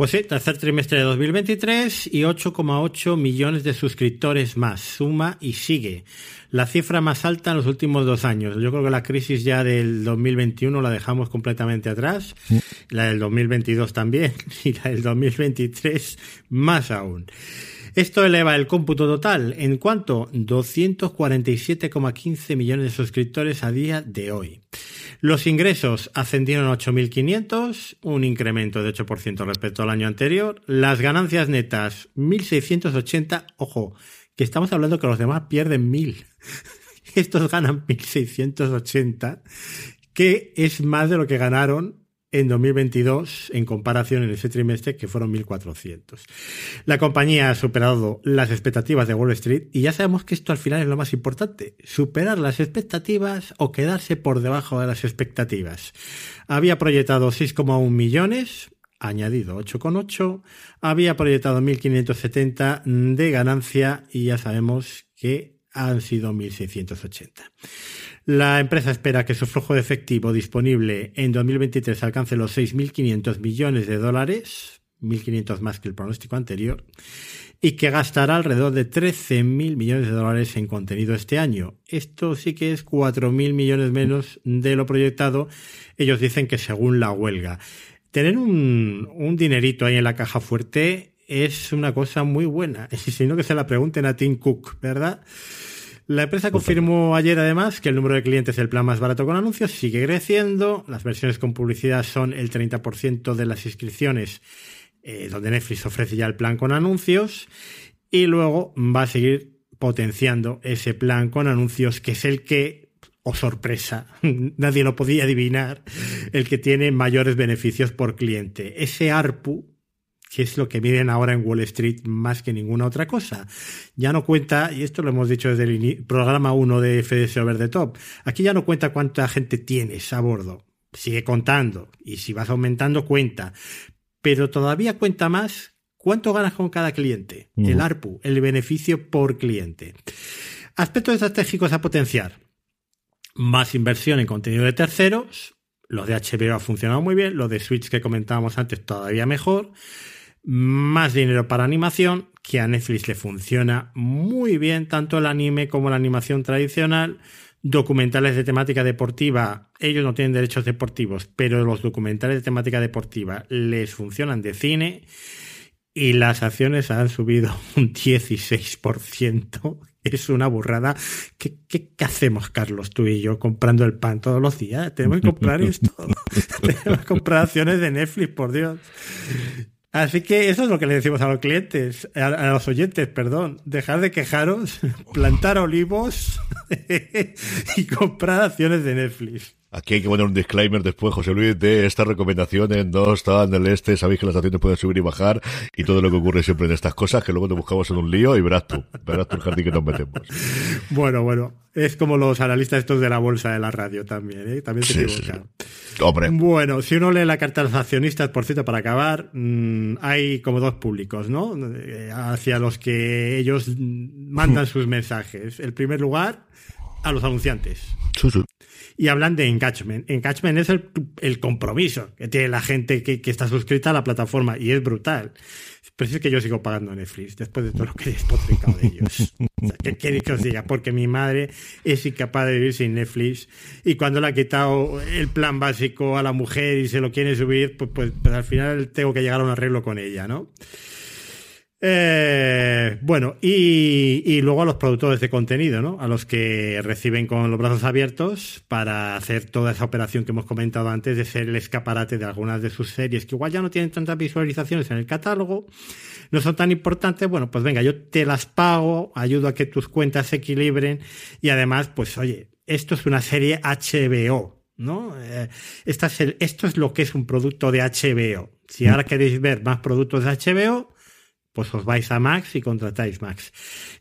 Pues sí, tercer trimestre de 2023 y 8,8 millones de suscriptores más. Suma y sigue. La cifra más alta en los últimos dos años. Yo creo que la crisis ya del 2021 la dejamos completamente atrás. La del 2022 también. [laughs] Y la del 2023 más aún. Esto eleva el cómputo total en cuanto 247,15 millones de suscriptores a día de hoy. Los ingresos ascendieron a 8.500, un incremento de 8% respecto al año anterior. Las ganancias netas 1.680, ojo, que estamos hablando que los demás pierden mil. [laughs] Estos ganan 1680, que es más de lo que ganaron en 2022 en comparación en ese trimestre que fueron 1.400. La compañía ha superado las expectativas de Wall Street y ya sabemos que esto al final es lo más importante, superar las expectativas o quedarse por debajo de las expectativas. Había proyectado 6,1 millones, añadido 8,8, había proyectado 1.570 de ganancia y ya sabemos que han sido 1.680. La empresa espera que su flujo de efectivo disponible en 2023 alcance los 6.500 millones de dólares, 1.500 más que el pronóstico anterior, y que gastará alrededor de 13.000 millones de dólares en contenido este año. Esto sí que es 4.000 millones menos de lo proyectado. Ellos dicen que según la huelga. Tener un, un dinerito ahí en la caja fuerte es una cosa muy buena. Y [laughs] si no, que se la pregunten a Tim Cook, ¿verdad? La empresa confirmó ayer además que el número de clientes del plan más barato con anuncios sigue creciendo. Las versiones con publicidad son el 30% de las inscripciones eh, donde Netflix ofrece ya el plan con anuncios. Y luego va a seguir potenciando ese plan con anuncios que es el que, o oh sorpresa, [laughs] nadie lo podía adivinar, el que tiene mayores beneficios por cliente. Ese ARPU, que es lo que miden ahora en Wall Street más que ninguna otra cosa. Ya no cuenta, y esto lo hemos dicho desde el programa 1 de FDS Over the Top, aquí ya no cuenta cuánta gente tienes a bordo. Sigue contando, y si vas aumentando, cuenta. Pero todavía cuenta más cuánto ganas con cada cliente, el mm. ARPU, el beneficio por cliente. Aspectos estratégicos a potenciar. Más inversión en contenido de terceros. Los de HBO ha funcionado muy bien, los de Switch que comentábamos antes todavía mejor más dinero para animación, que a Netflix le funciona muy bien, tanto el anime como la animación tradicional. Documentales de temática deportiva, ellos no tienen derechos deportivos, pero los documentales de temática deportiva les funcionan de cine y las acciones han subido [laughs] un 16%. Es una burrada. ¿Qué, qué, hacemos, Carlos, tú y yo, comprando el pan todos los días? Tenemos que comprar esto. [laughs] Tenemos que comprar acciones de Netflix, por Dios. Así que eso es lo que le decimos a los clientes, a, los oyentes, perdón. Dejar de quejaros, [laughs] plantar olivos [laughs] y comprar acciones de Netflix. Aquí hay que poner un disclaimer después, José Luis, de estas recomendaciones no están en el este, sabéis que las acciones pueden subir y bajar y todo lo que ocurre siempre en estas cosas, que luego nos buscamos en un lío y verás tú, verás tú el jardín que nos metemos. [laughs] Bueno, bueno, es como los analistas estos de la bolsa de la radio también, ¿eh? También se equivocan. Hombre. Bueno, si uno lee la carta de los accionistas, por cierto, para acabar, mm, hay como dos públicos, ¿no? Eh, hacia los que ellos mandan [laughs] sus mensajes. El primer lugar, a los anunciantes. Sí, sí y hablan de engagement. Engagement es el, compromiso que tiene la gente que, está suscrita a la plataforma y es brutal. Pero es que yo sigo pagando Netflix después de todo lo que he despotricado de ellos. [laughs] ¿Qué queréis que os diga? Porque mi madre es incapaz de vivir sin Netflix y cuando le ha quitado el plan básico a la mujer y se lo quiere subir, pues, pues, pues al final tengo que llegar a un arreglo con ella, ¿no? Eh, bueno, y, luego a los productores de contenido, ¿no? A los que reciben con los brazos abiertos para hacer toda esa operación que hemos comentado antes de ser el escaparate de algunas de sus series que igual ya no tienen tantas visualizaciones en el catálogo, no son tan importantes. Bueno, pues venga, yo te las pago, ayudo a que tus cuentas se equilibren y además, pues oye, esto es una serie HBO, ¿no? Eh, esta es esto es lo que es un producto de HBO. Si ahora queréis ver más productos de HBO, pues os vais a Max y contratáis Max.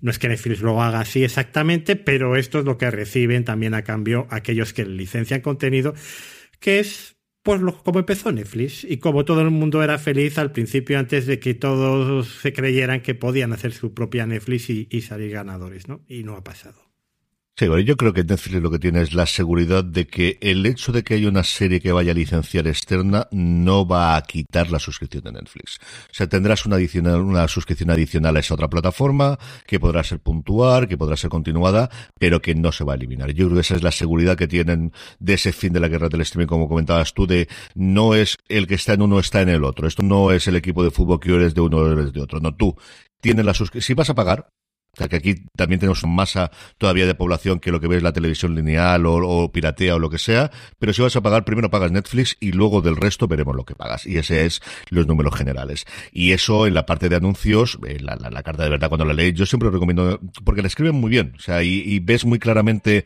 No es que Netflix lo haga así exactamente, pero esto es lo que reciben también a cambio aquellos que licencian contenido, que es pues como empezó Netflix y como todo el mundo era feliz al principio antes de que todos se creyeran que podían hacer su propia Netflix y, y salir ganadores, ¿no? Y no ha pasado. Sí, yo creo que Netflix lo que tiene es la seguridad de que el hecho de que haya una serie que vaya a licenciar externa no va a quitar la suscripción de Netflix. O sea, tendrás una, adicional, una suscripción adicional a esa otra plataforma que podrá ser puntual, que podrá ser continuada, pero que no se va a eliminar. Yo creo que esa es la seguridad que tienen de ese fin de la guerra del streaming, como comentabas tú, de no es el que está en uno está en el otro. Esto no es el equipo de fútbol que eres de uno o eres de otro. No, tú tienes la suscripción. Si vas a pagar, sea que aquí también tenemos masa todavía de población que lo que ve es la televisión lineal o, piratea o lo que sea, pero si vas a pagar, primero pagas Netflix y luego del resto veremos lo que pagas. Y ese es los números generales. Y eso en la parte de anuncios, en la, carta de verdad cuando la lees, yo siempre recomiendo, porque la escriben muy bien, o sea, y, ves muy claramente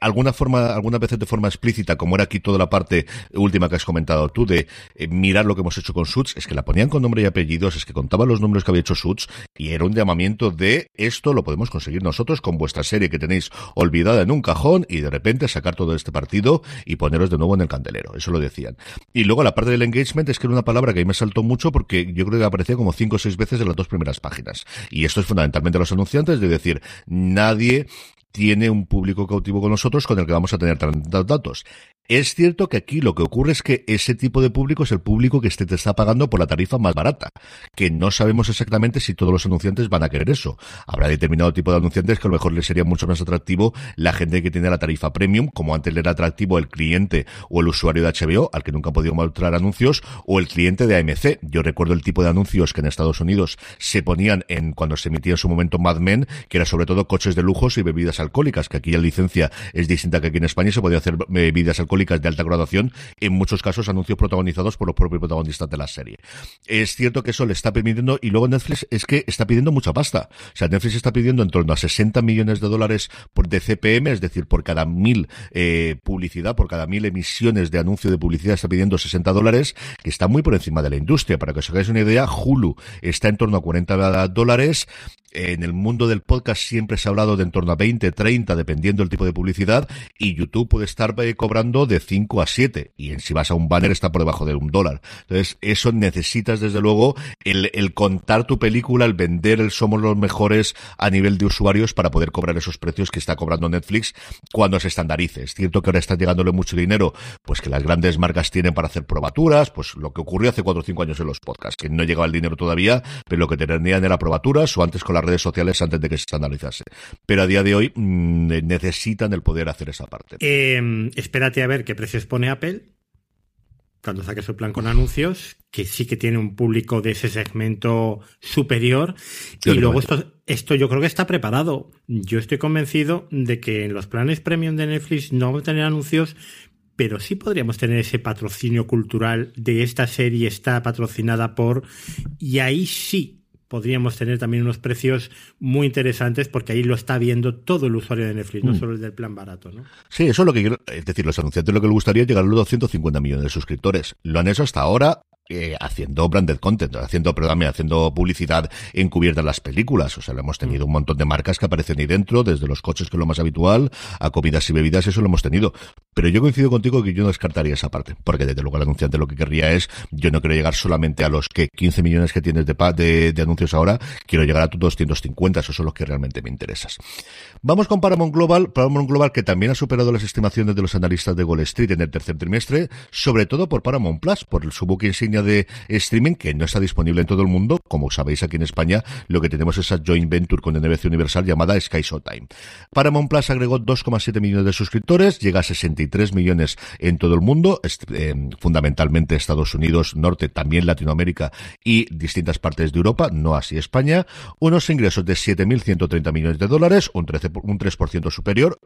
alguna forma, algunas veces de forma explícita, como era aquí toda la parte última que has comentado tú, de eh, mirar lo que hemos hecho con Suits, es que la ponían con nombre y apellidos, es que contaban los números que había hecho Suits, y era un llamamiento de esto lo podemos conseguir nosotros con vuestra serie que tenéis olvidada en un cajón y de repente sacar todo este partido y poneros de nuevo en el candelero. Eso lo decían. Y luego la parte del engagement es que era una palabra que a mí me saltó mucho porque yo creo que aparecía como cinco o seis veces en las dos primeras páginas. Y esto es fundamentalmente los anunciantes de decir, nadie tiene un público cautivo con nosotros con el que vamos a tener tantos datos. Es cierto que aquí lo que ocurre es que ese tipo de público es el público que te está pagando por la tarifa más barata, que no sabemos exactamente si todos los anunciantes van a querer eso. Habrá determinado tipo de anunciantes que a lo mejor les sería mucho más atractivo la gente que tiene la tarifa premium, como antes le era atractivo el cliente o el usuario de HBO, al que nunca han podido mostrar anuncios, o el cliente de AMC. Yo recuerdo el tipo de anuncios que en Estados Unidos se ponían en cuando se emitía en su momento Mad Men, que era sobre todo coches de lujos y bebidas alcohólicas, que aquí la licencia es distinta que aquí en España se podía hacer bebidas alcohólicas de alta graduación, en muchos casos anuncios protagonizados por los propios protagonistas de la serie. Es cierto que eso le está permitiendo, y luego Netflix es que está pidiendo mucha pasta. O sea, Netflix está pidiendo en torno a 60 millones de dólares por de CPM, es decir, por cada mil eh, publicidad, por cada mil emisiones de anuncio de publicidad está pidiendo 60 dólares, que está muy por encima de la industria. Para que os hagáis una idea, Hulu está en torno a 40 dólares, en el mundo del podcast siempre se ha hablado de en torno a 20, 30, dependiendo del tipo de publicidad, y YouTube puede estar eh, cobrando de 5 a 7, y en, si vas a un banner está por debajo de un dólar. Entonces, eso necesitas desde luego el, contar tu película, el vender el somos los mejores a nivel de usuarios para poder cobrar esos precios que está cobrando Netflix cuando se estandarice. Es cierto que ahora está llegándole mucho dinero, pues que las grandes marcas tienen para hacer probaturas, pues lo que ocurrió hace 4 o 5 años en los podcasts, que no llegaba el dinero todavía, pero lo que tenían era probaturas o antes con la redes sociales antes de que se estandarizase. Pero a día de hoy mm, necesitan el poder hacer esa parte. Eh, espérate a ver qué precios pone Apple cuando saque su plan con anuncios, que sí que tiene un público de ese segmento superior. y luego esto, esto yo creo que está preparado. Yo estoy convencido de que en los planes premium de Netflix no vamos a tener anuncios, pero sí podríamos tener ese patrocinio cultural de esta serie está patrocinada por y ahí sí podríamos tener también unos precios muy interesantes porque ahí lo está viendo todo el usuario de Netflix, no mm. solo el del plan barato, ¿no? Sí, eso es lo que quiero, es decir, los anunciantes lo que les gustaría es llegar a los 250 millones de suscriptores. Lo han hecho hasta ahora eh, haciendo branded content, haciendo, perdón, haciendo publicidad encubierta en las películas. O sea, lo hemos tenido un montón de marcas que aparecen ahí dentro, desde los coches, que es lo más habitual, a comidas y bebidas, eso lo hemos tenido. Pero yo coincido contigo que yo no descartaría esa parte, porque desde luego el anunciante lo que querría es, yo no quiero llegar solamente a los que 15 millones que tienes de, de, de anuncios ahora, quiero llegar a tus 250, esos son los que realmente me interesas. Vamos con Paramount Global, Paramount Global que también ha superado las estimaciones de los analistas de Wall Street en el tercer trimestre, sobre todo por Paramount Plus, por su book insignia de streaming que no está disponible en todo el mundo. Como sabéis, aquí en España lo que tenemos es esa joint venture con NBC Universal llamada Sky Showtime. Paramount Plus agregó 2,7 millones de suscriptores, llega a 63 millones en todo el mundo, eh, fundamentalmente Estados Unidos, Norte, también Latinoamérica y distintas partes de Europa, no así España. Unos ingresos de 7.130 millones de dólares, un, 13, un 3% superior,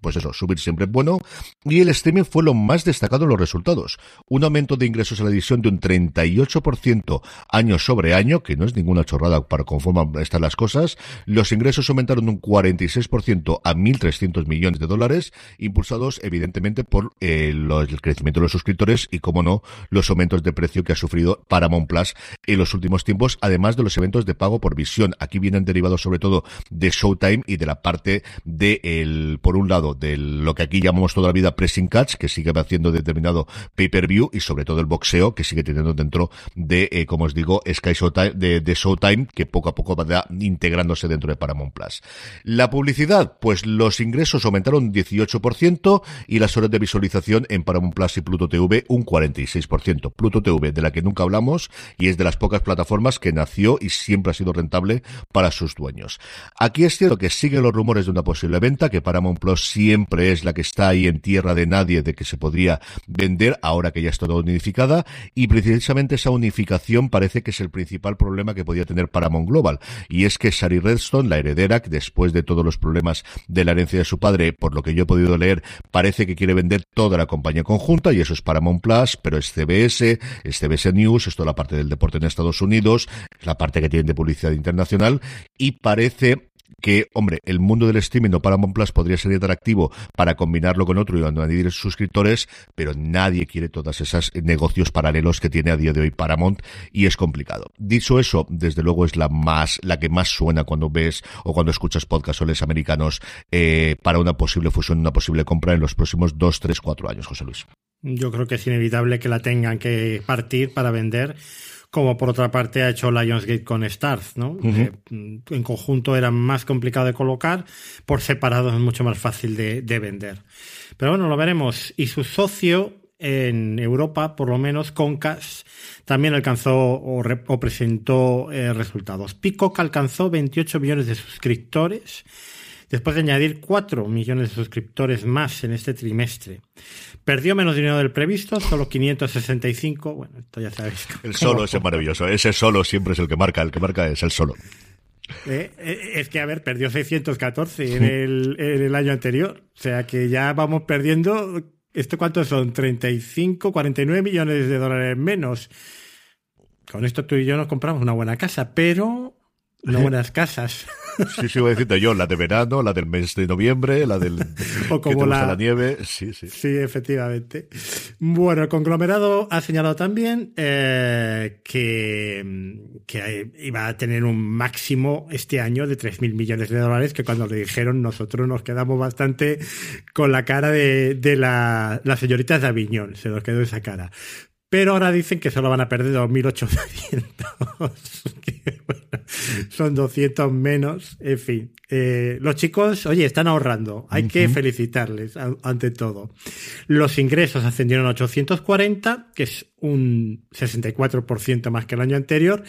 pues eso, subir siempre es bueno. Y el streaming fue lo más destacado en los resultados. Un aumento de ingresos a la edición de un 31 38% año sobre año, que no es ninguna chorrada para conforme están las cosas. Los ingresos aumentaron un 46% a 1.300 millones de dólares, impulsados evidentemente por eh, el crecimiento de los suscriptores y, como no, los aumentos de precio que ha sufrido Paramount Plus en los últimos tiempos, además de los eventos de pago por visión. Aquí vienen derivados sobre todo de Showtime y de la parte de, el, por un lado, de lo que aquí llamamos toda la vida pressing catch, que sigue haciendo determinado pay-per-view y sobre todo el boxeo, que sigue teniendo dentro de, eh, como os digo, Sky Showtime, de, Showtime, que poco a poco va integrándose dentro de Paramount Plus. La publicidad, pues los ingresos aumentaron 18% y las horas de visualización en Paramount Plus y Pluto TV un 46%. Pluto TV, de la que nunca hablamos y es de las pocas plataformas que nació y siempre ha sido rentable para sus dueños. Aquí es cierto que siguen los rumores de una posible venta, que Paramount Plus siempre es la que está ahí en tierra de nadie de que se podría vender ahora que ya está todo unificada y principalmente precisamente esa unificación parece que es el principal problema que podía tener Paramount Global. Y es que Sari Redstone, la heredera, después de todos los problemas de la herencia de su padre, por lo que yo he podido leer, parece que quiere vender toda la compañía conjunta y eso es Paramount Plus, pero es CBS, es CBS News, es toda la parte del deporte en Estados Unidos, es la parte que tienen de publicidad internacional y parece que, hombre, el mundo del streaming o Paramount Plus podría ser atractivo para combinarlo con otro y añadir suscriptores, pero nadie quiere todos esos negocios paralelos que tiene a día de hoy Paramount y es complicado. Dicho eso, desde luego es la más, la que más suena cuando ves o cuando escuchas podcasts americanos eh, para una posible fusión, una posible compra en los próximos dos, tres, cuatro años, José Luis. Yo creo que es inevitable que la tengan que partir para vender como por otra parte ha hecho Lionsgate con Stars, ¿no? Eh, en conjunto era más complicado de colocar, por separado es mucho más fácil de, vender. Pero bueno, lo veremos. Y su socio en Europa, por lo menos Concast, también alcanzó o, presentó eh, resultados. Peacock alcanzó 28 millones de suscriptores después de añadir 4 millones de suscriptores más en este trimestre. Perdió menos dinero del previsto, solo 565. Bueno, esto ya sabéis. El solo [laughs] ese maravilloso. Ese solo siempre es el que marca. El que marca es el solo. Eh, eh, es que, a ver, perdió 614 en el, en el año anterior. O sea que ya vamos perdiendo. ¿Esto cuántos son? 35, 49 millones de dólares menos. Con esto tú y yo nos compramos una buena casa, pero no [laughs] buenas casas. Sí, sí, voy a decirte yo, la de verano, la del mes de noviembre, la del [laughs] o como la... nieve. Sí, sí. Sí, efectivamente. Bueno, el conglomerado ha señalado también eh, que, que iba a tener un máximo este año de 3.000 millones de dólares, que cuando le dijeron nosotros nos quedamos bastante con la cara de, de la, la señorita de Aviñón, se nos quedó esa cara. Pero ahora dicen que solo van a perder 2.800. [laughs] son 200 menos. En fin, eh, los chicos, oye, están ahorrando. Hay que felicitarles ante todo. Los ingresos ascendieron a 840, que es un 64% más que el año anterior.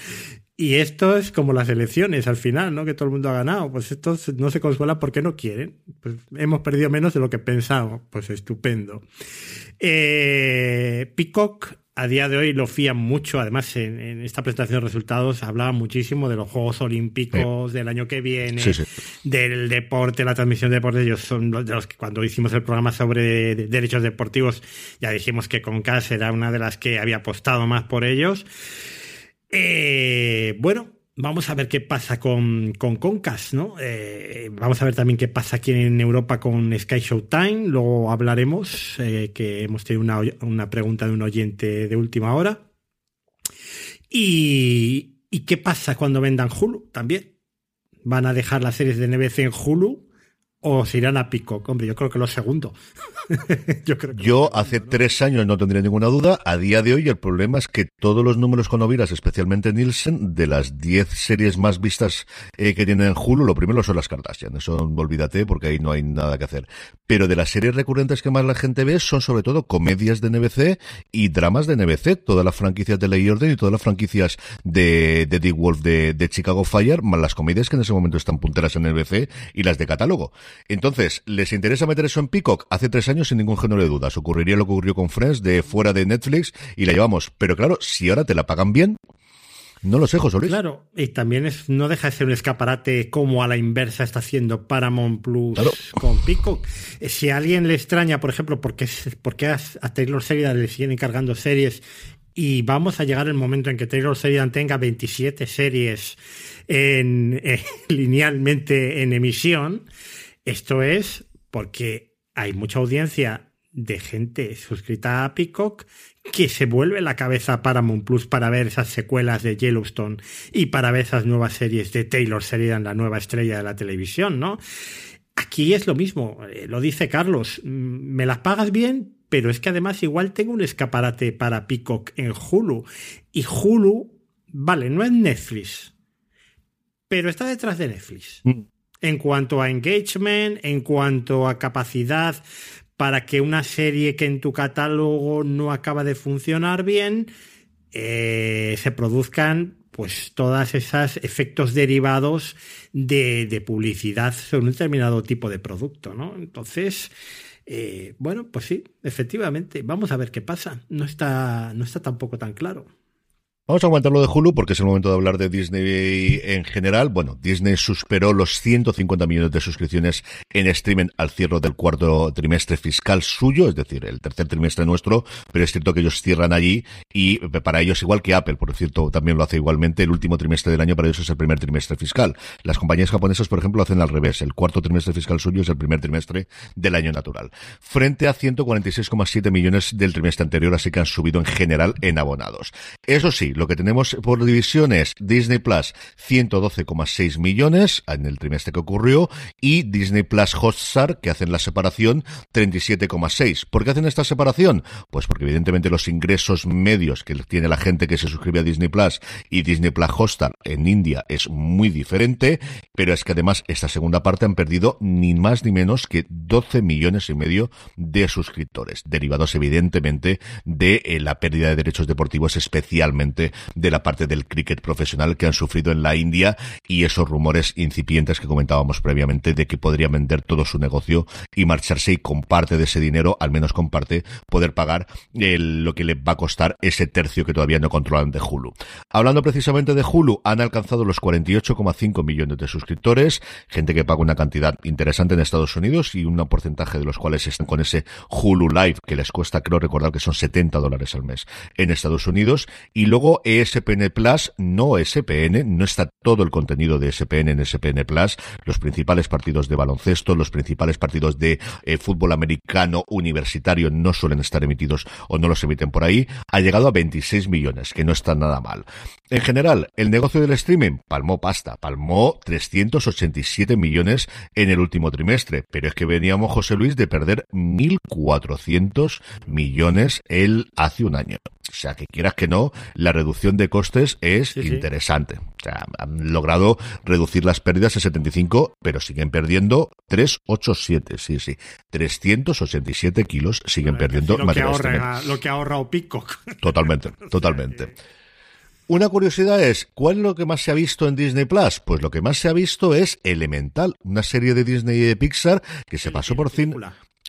Y esto es como las elecciones al final, ¿no? Que todo el mundo ha ganado. Pues estos no se consuelan porque no quieren. Pues hemos perdido menos de lo que pensábamos. Pues estupendo. Eh, Peacock a día de hoy lo fían mucho. Además, en, esta presentación de resultados hablaba muchísimo de los Juegos Olímpicos del año que viene, del deporte, la transmisión de deporte. Ellos son de los que cuando hicimos el programa sobre derechos deportivos ya dijimos que Concas era una de las que había apostado más por ellos. Eh, bueno, Vamos a ver qué pasa con, con Concast, ¿no? Eh, vamos a ver también qué pasa aquí en Europa con Sky Showtime. Luego hablaremos, eh, que hemos tenido una, una, pregunta de un oyente de última hora. Y, y, qué pasa cuando vendan Hulu también. ¿Van a dejar las series de NBC en Hulu? o se irán a pico. Hombre, yo creo que lo segundo. [laughs] [laughs] yo creo yo hace tres años no tendría ninguna duda. A día de hoy el problema es que todos los números con Oviras, especialmente Nielsen, de las 10 series más vistas eh, que tienen en Hulu, lo primero son las Kardashian. Eso olvídate porque ahí no hay nada que hacer. Pero de las series recurrentes que más la gente ve son sobre todo comedias de NBC y dramas de NBC. Todas las franquicias de Ley Orden y todas las franquicias de, de Dick Wolf de, de Chicago Fire, más las comedias que en ese momento están punteras en NBC y las de catálogo. Entonces, ¿les interesa meter eso en Peacock? Hace tres años sin ningún género de dudas. Ocurriría lo que ocurrió con Friends de fuera de Netflix y la llevamos. Pero claro, si ahora te la pagan bien, no lo sé, José Luis. Claro, y también es, no deja de ser un escaparate como a la inversa está haciendo Paramount Plus con Peacock. Eh, si a alguien le extraña, por ejemplo, porque a, a Taylor Sheridan le siguen encargando series y vamos a llegar el momento en que Taylor Sheridan tenga 27 series en, eh, [laughs] linealmente en emisión, esto es porque hay mucha audiencia de gente suscrita a Peacock que se vuelve la cabeza a Paramount Plus para ver esas secuelas de Yellowstone y para ver esas nuevas series de Taylor Sheridan, la nueva estrella de la televisión, ¿no? Aquí es lo mismo, eh, lo dice Carlos, mm, me las pagas bien, pero es que además igual tengo un escaparate para Peacock en Hulu. Y Hulu, vale, no es Netflix, pero está detrás de Netflix. Mm en cuanto a engagement, en cuanto a capacidad para que una serie que en tu catálogo no acaba de funcionar bien, eh, se produzcan pues todas esas efectos derivados de, publicidad sobre un determinado tipo de producto, ¿no? Entonces, Eh, bueno, pues sí, efectivamente, vamos a ver qué pasa. No está, no está tampoco tan claro. Vamos a aguantar lo de Hulu porque es el momento de hablar de Disney en general. Bueno, Disney superó los 150 millones de suscripciones en streaming al cierre del cuarto trimestre fiscal suyo, es decir, el tercer trimestre nuestro, pero es cierto que ellos cierran allí y para ellos igual que Apple, por cierto, también lo hace igualmente, el último trimestre del año para ellos es el primer trimestre fiscal. Las compañías japonesas, por ejemplo, lo hacen al revés, el cuarto trimestre fiscal suyo es el primer trimestre del año natural, frente a 146,7 millones del trimestre anterior, así que han subido en general en abonados. Eso sí, lo que tenemos por divisiones, Disney Plus 112,6 millones en el trimestre que ocurrió y Disney Plus Hotstar que hacen la separación 37,6. ¿Por qué hacen esta separación? Pues porque evidentemente los ingresos medios que tiene la gente que se suscribe a Disney Plus y Disney Plus Hotstar en India es muy diferente, pero es que además esta segunda parte han perdido ni más ni menos que 12 millones y medio de suscriptores, derivados evidentemente de eh, la pérdida de derechos deportivos especialmente de la parte del cricket profesional que han sufrido en la India y esos rumores incipientes que comentábamos previamente de que podría vender todo su negocio y marcharse y con parte de ese dinero, al menos con parte, poder pagar lo que le va a costar ese tercio que todavía no controlan de Hulu. Hablando precisamente de Hulu, han alcanzado los 48,5 millones de suscriptores, gente que paga una cantidad interesante en Estados Unidos y un porcentaje de los cuales están con ese Hulu Live que les cuesta, creo recordar que son 70 dólares al mes en Estados Unidos y luego ESPN Plus, no SPN, no está todo el contenido de ESPN en ESPN Plus, los principales partidos de baloncesto, los principales partidos de eh, fútbol americano universitario no suelen estar emitidos o no los emiten por ahí, ha llegado a 26 millones, que no está nada mal. En general, el negocio del streaming palmó pasta, palmó 387 millones en el último trimestre, pero es que veníamos, José Luis, de perder 1.400 millones el hace un año. O sea, que quieras que no, la reducción de costes es interesante. O sea, han logrado reducir las pérdidas a 75, pero siguen perdiendo 387, sí, sí. 387 kilos siguen perdiendo lo que, ahorra, lo que ha ahorrado Pico. Totalmente, [laughs] totalmente. Una curiosidad es, ¿cuál es lo que más se ha visto en Disney Plus? Pues lo que más se ha visto es Elemental, una serie de Disney y de Pixar que se pasó por cine.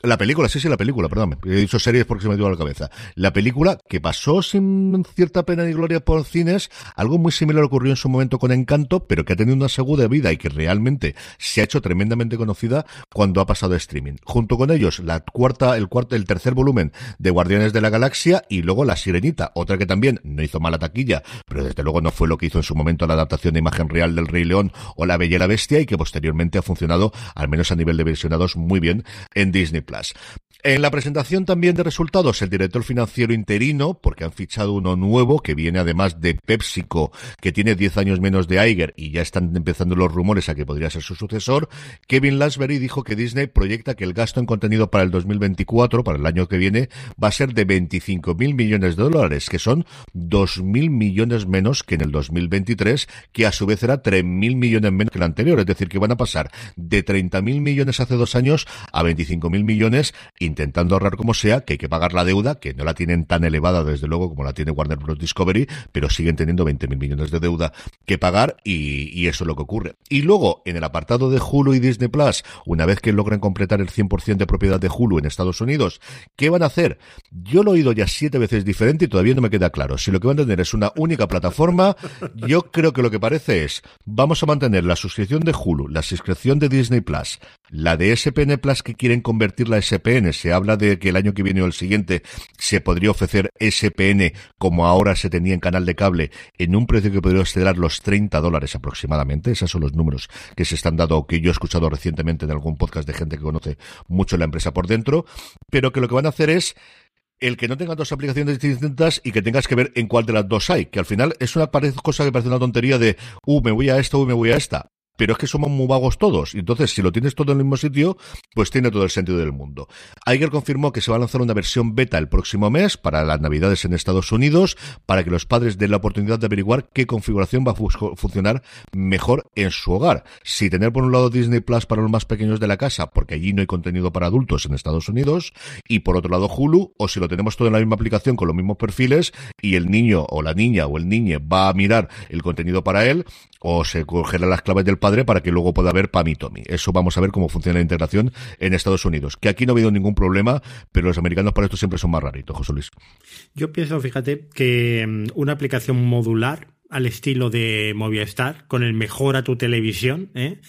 La película, sí, sí, la película, perdón. He dicho series porque se me dio a la cabeza. La película que pasó sin cierta pena ni gloria por cines, algo muy similar ocurrió en su momento con Encanto, pero que ha tenido una segunda vida y que realmente se ha hecho tremendamente conocida cuando ha pasado a streaming. Junto con ellos, la cuarta, el cuarto, el tercer volumen de Guardianes de la Galaxia y luego La Sirenita, otra que también no hizo mala taquilla, pero desde luego no fue lo que hizo en su momento la adaptación de imagen real del Rey León o La Bella y la Bestia y que posteriormente ha funcionado, al menos a nivel de visionados, muy bien en Disney Plus en la presentación también de resultados, el director financiero interino, porque han fichado uno nuevo, que viene además de PepsiCo, que tiene 10 años menos de Iger, y ya están empezando los rumores a que podría ser su sucesor, Kevin Lansbury dijo que Disney proyecta que el gasto en contenido para el 2024, para el año que viene, va a ser de 25 mil millones de dólares, que son 2 mil millones menos que en el 2023, que a su vez era 3 mil millones menos que el anterior, es decir, que van a pasar de 30 mil millones hace dos años a 25 mil millones intentando ahorrar como sea, que hay que pagar la deuda, que no la tienen tan elevada desde luego como la tiene Warner Bros. Discovery, pero siguen teniendo 20 mil millones de deuda que pagar y, eso es lo que ocurre. Y luego, en el apartado de Hulu y Disney Plus, una vez que logren completar el 100% de propiedad de Hulu en Estados Unidos, ¿qué van a hacer? Yo lo he oído ya siete veces diferente y todavía no me queda claro. Si lo que van a tener es una única plataforma, yo creo que lo que parece es, vamos a mantener la suscripción de Hulu, la suscripción de Disney Plus, la de SPN Plus que quieren convertir la SPN. Se habla de que el año que viene o el siguiente se podría ofrecer SPN como ahora se tenía en canal de cable en un precio que podría exceder los 30 dólares aproximadamente. Esos son los números que se están dando, que yo he escuchado recientemente en algún podcast de gente que conoce mucho la empresa por dentro, pero que lo que van a hacer es el que no tenga dos aplicaciones distintas y que tengas que ver en cuál de las dos hay, que al final es una cosa que parece una tontería de, uh, me voy a esta, uh, me voy a esta pero es que somos muy vagos todos. Entonces, si lo tienes todo en el mismo sitio, pues tiene todo el sentido del mundo. Iger confirmó que se va a lanzar una versión beta el próximo mes para las navidades en Estados Unidos, para que los padres den la oportunidad de averiguar qué configuración va a funcionar mejor en su hogar. Si tener por un lado Disney Plus para los más pequeños de la casa, porque allí no hay contenido para adultos en Estados Unidos, y por otro lado Hulu, o si lo tenemos todo en la misma aplicación con los mismos perfiles, y el niño o la niña o el niñe va a mirar el contenido para él, o se cogerá las claves del padre para que luego pueda haber Pam y Tommy. Eso vamos a ver cómo funciona la integración en Estados Unidos. Que aquí no ha habido ningún problema, pero los americanos para esto siempre son más raritos, José Luis. Yo pienso, fíjate, que mm, una aplicación modular al estilo de Movistar, con el mejor a tu televisión, ¿eh?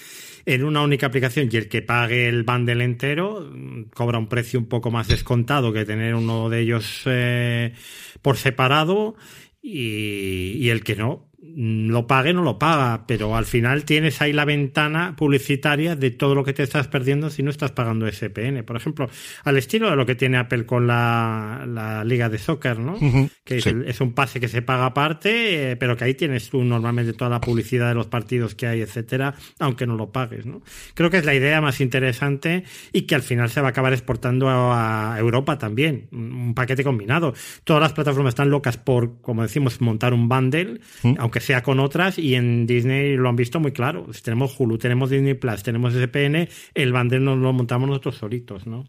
en una única aplicación y el que pague el bundle entero mm, cobra un precio un poco más descontado que tener uno de ellos eh, por separado y, y, el que no lo pague, no lo paga, pero al final tienes ahí la ventana publicitaria de todo lo que te estás perdiendo si no estás pagando SPN. Por ejemplo, al estilo de lo que tiene Apple con la, la Liga de Soccer, ¿no? que sí. es, un pase que se paga aparte, eh, pero que ahí tienes tú normalmente toda la publicidad de los partidos que hay, etcétera, aunque no lo pagues, ¿no? Creo que es la idea más interesante y que al final se va a acabar exportando a, a Europa también. Un paquete combinado. Todas las plataformas están locas por, como decimos, montar un bundle, aunque sea con otras, y en Disney lo han visto muy claro. Si tenemos Hulu, tenemos Disney Plus, tenemos SPN, el bundle nos lo montamos nosotros solitos, ¿no?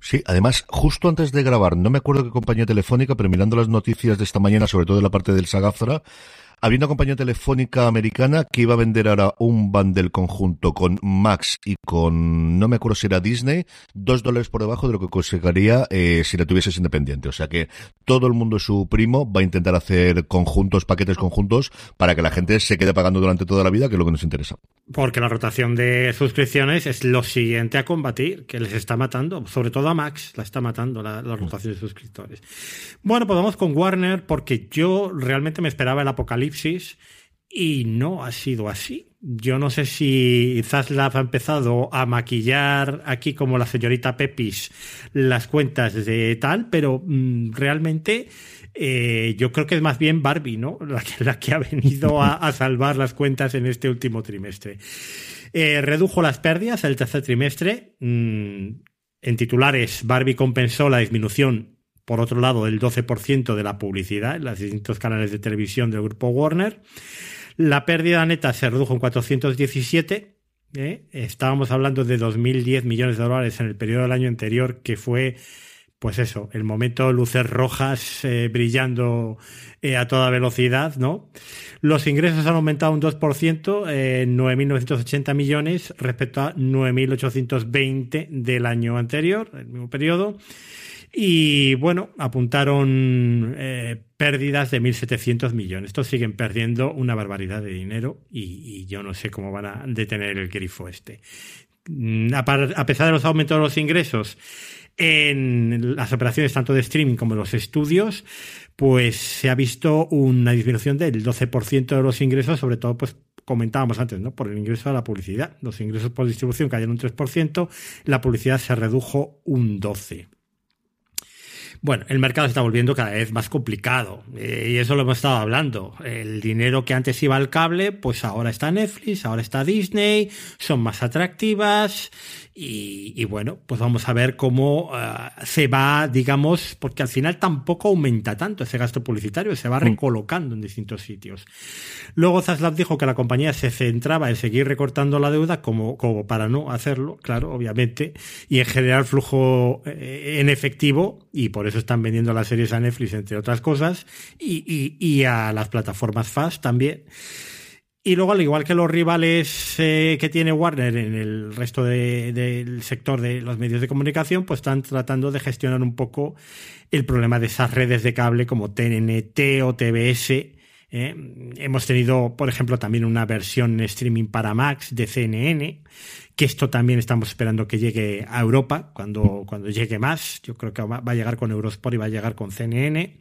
Sí, además, justo antes de grabar, no me acuerdo qué compañía telefónica, pero mirando las noticias de esta mañana, sobre todo de la parte del Sagafra, había una compañía telefónica americana que iba a vender ahora un bundle conjunto con Max y con, no me acuerdo si era Disney, dos dólares por debajo de lo que conseguiría eh, si la tuvieses independiente. O sea que todo el mundo, su primo, va a intentar hacer conjuntos, paquetes conjuntos, para que la gente se quede pagando durante toda la vida, que es lo que nos interesa. Porque la rotación de suscripciones es lo siguiente a combatir, que les está matando, sobre todo a Max, la está matando la, la rotación de suscriptores. Bueno, pues vamos con Warner, porque yo realmente me esperaba el y no ha sido así. Yo no sé si Zaslav ha empezado a maquillar aquí como la señorita Pepis las cuentas de tal, pero mmm, realmente eh, yo creo que es más bien Barbie, ¿no? [laughs] La que, ha venido a, salvar las cuentas en este último trimestre. Eh, redujo las pérdidas el tercer trimestre. Mmm, en titulares, Barbie compensó la disminución por otro lado, el 12% de la publicidad en los distintos canales de televisión del grupo Warner. La pérdida neta se redujo en 417. ¿eh? Estábamos hablando de 2.010 millones de dólares en el periodo del año anterior, que fue, pues eso, el momento luces rojas eh, brillando eh, a toda velocidad, ¿no? Los ingresos han aumentado un 2%, eh, 9.980 millones respecto a 9.820 del año anterior, el mismo periodo. Y bueno, apuntaron eh, pérdidas de 1.700 millones. Estos siguen perdiendo una barbaridad de dinero y, yo no sé cómo van a detener el grifo este. Mm, a, a pesar de los aumentos de los ingresos en las operaciones tanto de streaming como de los estudios, pues se ha visto una disminución del 12% de los ingresos, sobre todo pues comentábamos antes, ¿no? Por el ingreso a la publicidad. Los ingresos por distribución cayeron un 3%, la publicidad se redujo un 12%. Bueno, el mercado se está volviendo cada vez más complicado eh, y eso lo hemos estado hablando. El dinero que antes iba al cable, pues ahora está Netflix, ahora está Disney, son más atractivas y, y bueno, pues vamos a ver cómo uh, se va, digamos, porque al final tampoco aumenta tanto ese gasto publicitario, se va recolocando en distintos sitios. Luego Zaslav dijo que la compañía se centraba en seguir recortando la deuda como, como para no hacerlo, claro, obviamente, y en generar flujo eh, en efectivo y por eso están vendiendo las series a Netflix, entre otras cosas, y, y, y a las plataformas FAST también. Y luego, al igual que los rivales eh, que tiene Warner en el resto de, del sector de los medios de comunicación, pues están tratando de gestionar un poco el problema de esas redes de cable como TNT o TBS. ¿eh? Hemos tenido, por ejemplo, también una versión streaming para Max de CNN, que esto también estamos esperando que llegue a Europa cuando, cuando llegue más. Yo creo que va a llegar con Eurosport y va a llegar con CNN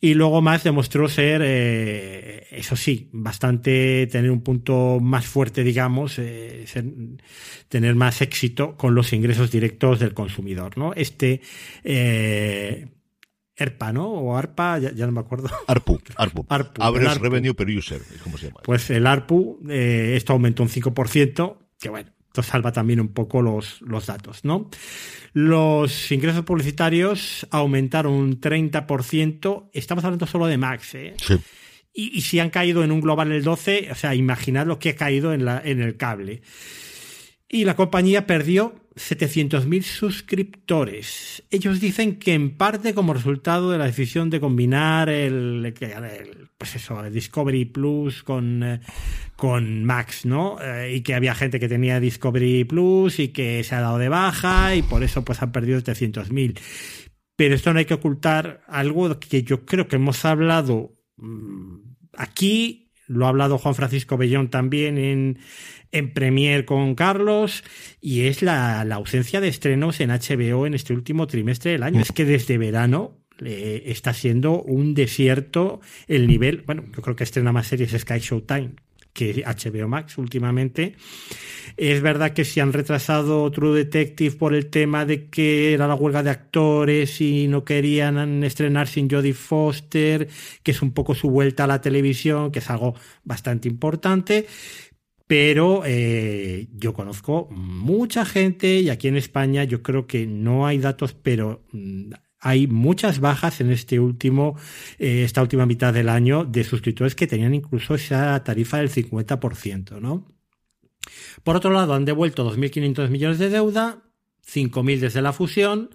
y luego más demostró ser, eh, eso sí, bastante tener un punto más fuerte, digamos, eh, ser, tener más éxito con los ingresos directos del consumidor, ¿no? Este eh, ERPA, ¿no? O ARPA, ya, ya, no me acuerdo. ARPU, ARPU. [laughs] ARPU Average. Revenue per User, es como se llama. Pues el ARPU, eh, esto aumentó un 5%, que bueno, esto salva también un poco los, los datos, ¿no? Los ingresos publicitarios aumentaron un 30%. Estamos hablando solo de Max, ¿eh? Sí. Y, y, si han caído en un global el 12, o sea, imaginad lo que ha caído en, la, en el cable. Y la compañía perdió 700.000 suscriptores. Ellos dicen que en parte como resultado de la decisión de combinar el, pues eso, Discovery Plus con, eh, con Max, ¿no? Eh, y que había gente que tenía Discovery Plus y que se ha dado de baja y por eso pues han perdido 700.000. Pero esto no hay que ocultar algo que yo creo que hemos hablado mm, aquí, lo ha hablado Juan Francisco Bellón también en, en Premier con Carlos, y es la, ausencia de estrenos en HBO en este último trimestre del año. Es que desde verano está siendo un desierto el nivel, bueno, yo creo que estrena más series Sky Showtime que HBO Max últimamente. Es verdad que si han retrasado True Detective por el tema de que era la huelga de actores y no querían estrenar sin Jodie Foster, que es un poco su vuelta a la televisión, que es algo bastante importante pero eh, yo conozco mucha gente y aquí en España yo creo que no hay datos, pero mm, hay muchas bajas en este último, eh, esta última mitad del año de suscriptores que tenían incluso esa tarifa del 50%, ¿no? Por otro lado, han devuelto 2.500 millones de deuda, 5.000 desde la fusión,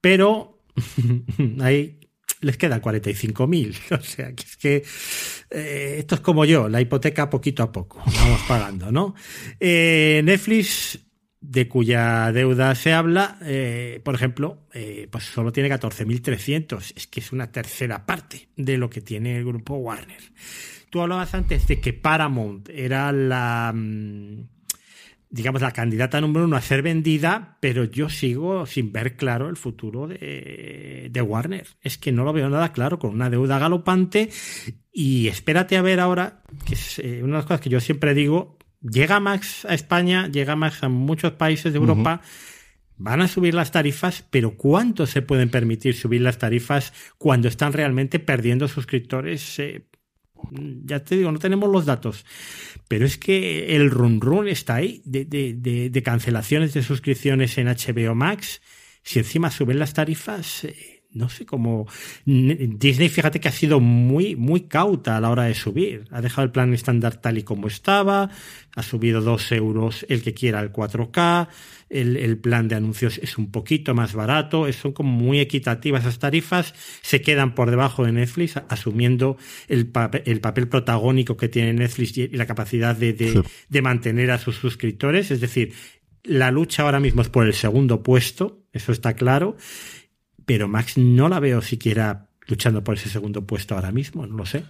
pero [laughs] hay les quedan 45.000. [laughs] O sea, que es que eh, esto es como yo, la hipoteca poquito a poco, [laughs] vamos pagando, ¿no? Eh, Netflix, de cuya deuda se habla, eh, por ejemplo, pues solo tiene 14.300. Es que es una tercera parte de lo que tiene el grupo Warner. Tú hablabas antes de que Paramount era la... Mm, digamos, la candidata número uno a ser vendida, pero yo sigo sin ver claro el futuro de, de, Warner. Es que no lo veo nada claro, con una deuda galopante. Y espérate a ver ahora, que es eh, una de las cosas que yo siempre digo, llega Max a España, llega Max a muchos países de Europa. Van a subir las tarifas, pero ¿cuánto se pueden permitir subir las tarifas cuando están realmente perdiendo suscriptores eh, ya te digo, no tenemos los datos, pero es que el run run está ahí de, de, cancelaciones de suscripciones en HBO Max. Si encima suben las tarifas, eh, no sé cómo. Disney, fíjate que ha sido muy, muy cauta a la hora de subir. Ha dejado el plan estándar tal y como estaba, ha subido dos euros el que quiera el 4K, el, plan de anuncios es un poquito más barato, son como muy equitativas las tarifas, se quedan por debajo de Netflix, asumiendo el, papel, el papel protagónico que tiene Netflix y la capacidad de, de mantener a sus suscriptores. Es decir, la lucha ahora mismo es por el segundo puesto, eso está claro pero Max no la veo siquiera luchando por ese segundo puesto ahora mismo, no lo sé.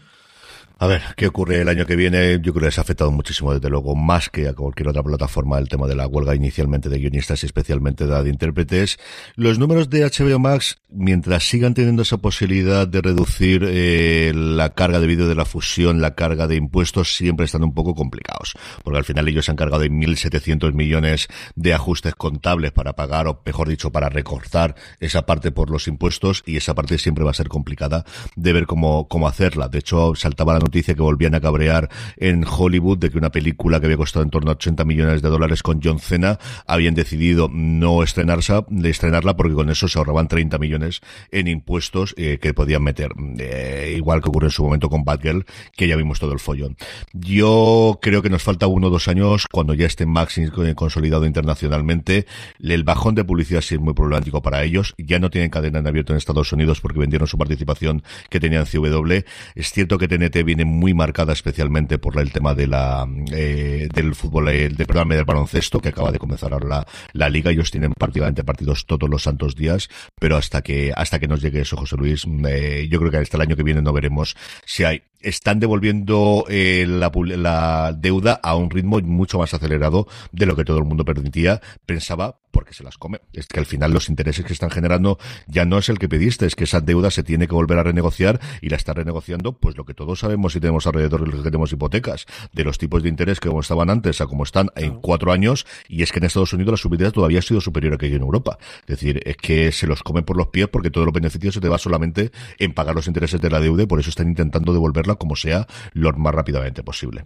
A ver, ¿qué ocurre el año que viene? Yo creo que se ha afectado muchísimo, desde luego, más que a cualquier otra plataforma, el tema de la huelga inicialmente de guionistas y especialmente de, de intérpretes. Los números de HBO Max, mientras sigan teniendo esa posibilidad de reducir eh, la carga de vídeo de la fusión, la carga de impuestos, siempre están un poco complicados. Porque al final ellos se han cargado de 1.700 millones de ajustes contables para pagar, o mejor dicho, para recortar esa parte por los impuestos, y esa parte siempre va a ser complicada de ver cómo, cómo hacerla. De hecho, saltaba la noticia que volvían a cabrear en Hollywood de que una película que había costado en torno a 80 millones de dólares con John Cena habían decidido no estrenarse, estrenarla porque con eso se ahorraban 30 millones en impuestos eh, que podían meter. Eh, igual que ocurrió en su momento con Batgirl, que ya vimos todo el follón. Yo creo que nos falta uno o dos años cuando ya esté Max consolidado internacionalmente. El bajón de publicidad sí es muy problemático para ellos. Ya no tienen cadena en abierto en Estados Unidos porque vendieron su participación que tenían CW. Es cierto que TNT viene muy marcada especialmente por el tema de la eh, del fútbol, eh, del programa del baloncesto que acaba de comenzar ahora la, la liga. Ellos tienen prácticamente partidos todos los santos días, pero hasta que hasta que nos llegue eso, José Luis, eh, yo creo que hasta el año que viene no veremos si hay están devolviendo eh, la, la, deuda a un ritmo mucho más acelerado de lo que todo el mundo permitía, pensaba, porque se las come. Es que al final los intereses que están generando ya no es el que pediste, es que esa deuda se tiene que volver a renegociar y la está renegociando, pues lo que todos sabemos si tenemos alrededor de los que tenemos hipotecas, de los tipos de interés que como estaban antes a como están en cuatro años, y es que en Estados Unidos la subida todavía ha sido superior a que en Europa. Es decir, es que se los come por los pies porque todos los beneficios se te va solamente en pagar los intereses de la deuda y por eso están intentando devolverla como sea lo más rápidamente posible.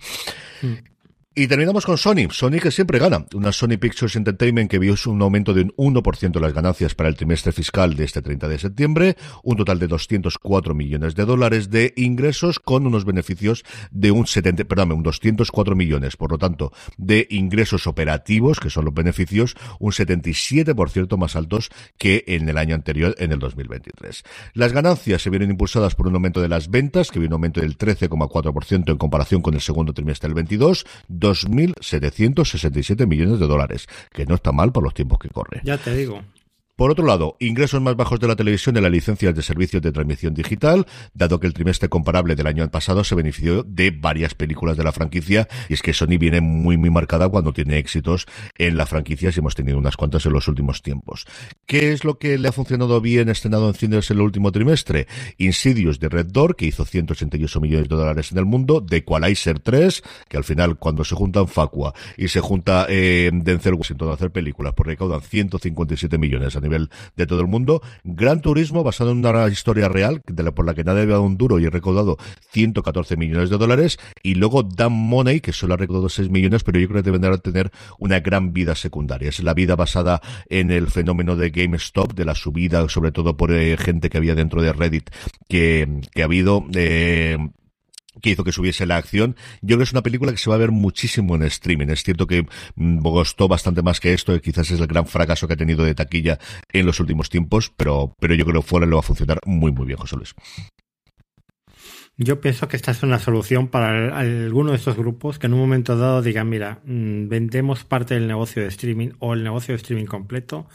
Y terminamos con Sony. Sony que siempre gana. Una Sony Pictures Entertainment que vio un aumento de un 1% de las ganancias para el trimestre fiscal de este 30 de septiembre. Un total de 204 millones de dólares de ingresos con unos beneficios de un 70, perdón, un 204 millones. Por lo tanto, de ingresos operativos, que son los beneficios, un 77% más altos que en el año anterior, en el 2023. Las ganancias se vienen impulsadas por un aumento de las ventas, que viene un aumento del 13,4% en comparación con el segundo trimestre del 22 2.767 millones de dólares, que no está mal por los tiempos que corre. Ya te digo. Por otro lado, ingresos más bajos de la televisión en las licencias de servicios de transmisión digital, dado que el trimestre comparable del año pasado se benefició de varias películas de la franquicia, y es que Sony viene muy muy marcada cuando tiene éxitos en la franquicia, y hemos tenido unas cuantas en los últimos tiempos. ¿Qué es lo que le ha funcionado bien estrenado en cines en el último trimestre? Insidious de Red Door, que hizo 188 millones de dólares en el mundo, The Equalizer 3, que al final cuando se juntan Facua y se junta eh, Denzel Washington a hacer películas, pues recaudan 157 millones nivel de todo el mundo. Gran Turismo, basado en una historia real, de la, por la que nadie había dado un duro y ha recaudado 114 millones de dólares. Y luego Dan Money, que solo ha recaudado 6 millones, pero yo creo que deben de tener una gran vida secundaria. Es la vida basada en el fenómeno de GameStop, de la subida, sobre todo por eh, gente que había dentro de Reddit, que, que ha habido. Eh, que hizo que subiese la acción. Yo creo que es una película que se va a ver muchísimo en streaming. Es cierto que mm, costó bastante más que esto, y quizás es el gran fracaso que ha tenido de taquilla en los últimos tiempos, pero, pero yo creo que fuera lo va a funcionar muy, muy bien, José Luis. Yo pienso que esta es una solución para alguno de estos grupos que en un momento dado digan, mira, mm, vendemos parte del negocio de streaming o el negocio de streaming completo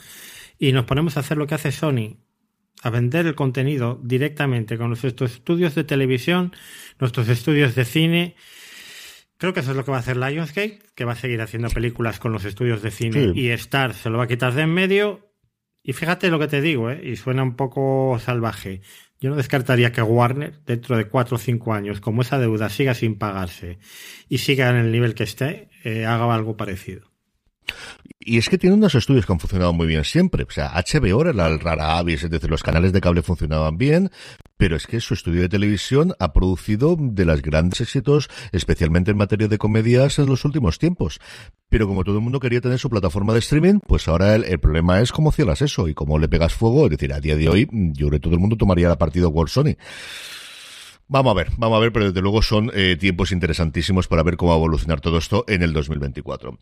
y nos ponemos a hacer lo que hace Sony, a vender el contenido directamente con nuestros estudios de televisión, nuestros estudios de cine. Creo que eso es lo que va a hacer Lionsgate, que va a seguir haciendo películas con los estudios de cine y Star se lo va a quitar de en medio. Y fíjate lo que te digo, ¿eh? y suena un poco salvaje. Yo no descartaría que Warner, dentro de cuatro o cinco años, como esa deuda siga sin pagarse y siga en el nivel que esté, eh, haga algo parecido. Y es que tiene unos estudios que han funcionado muy bien siempre. O sea, HBO era el rara avis, es decir, los canales de cable funcionaban bien, pero es que su estudio de televisión ha producido de los grandes éxitos, especialmente en materia de comedias en los últimos tiempos. Pero como todo el mundo quería tener su plataforma de streaming, pues ahora el, problema es cómo cierras eso y cómo le pegas fuego. Es decir, a día de hoy, yo creo que todo el mundo tomaría la partida World Sony. Vamos a ver, vamos a ver, pero desde luego son eh, tiempos interesantísimos para ver cómo va a evolucionar todo esto en el 2024.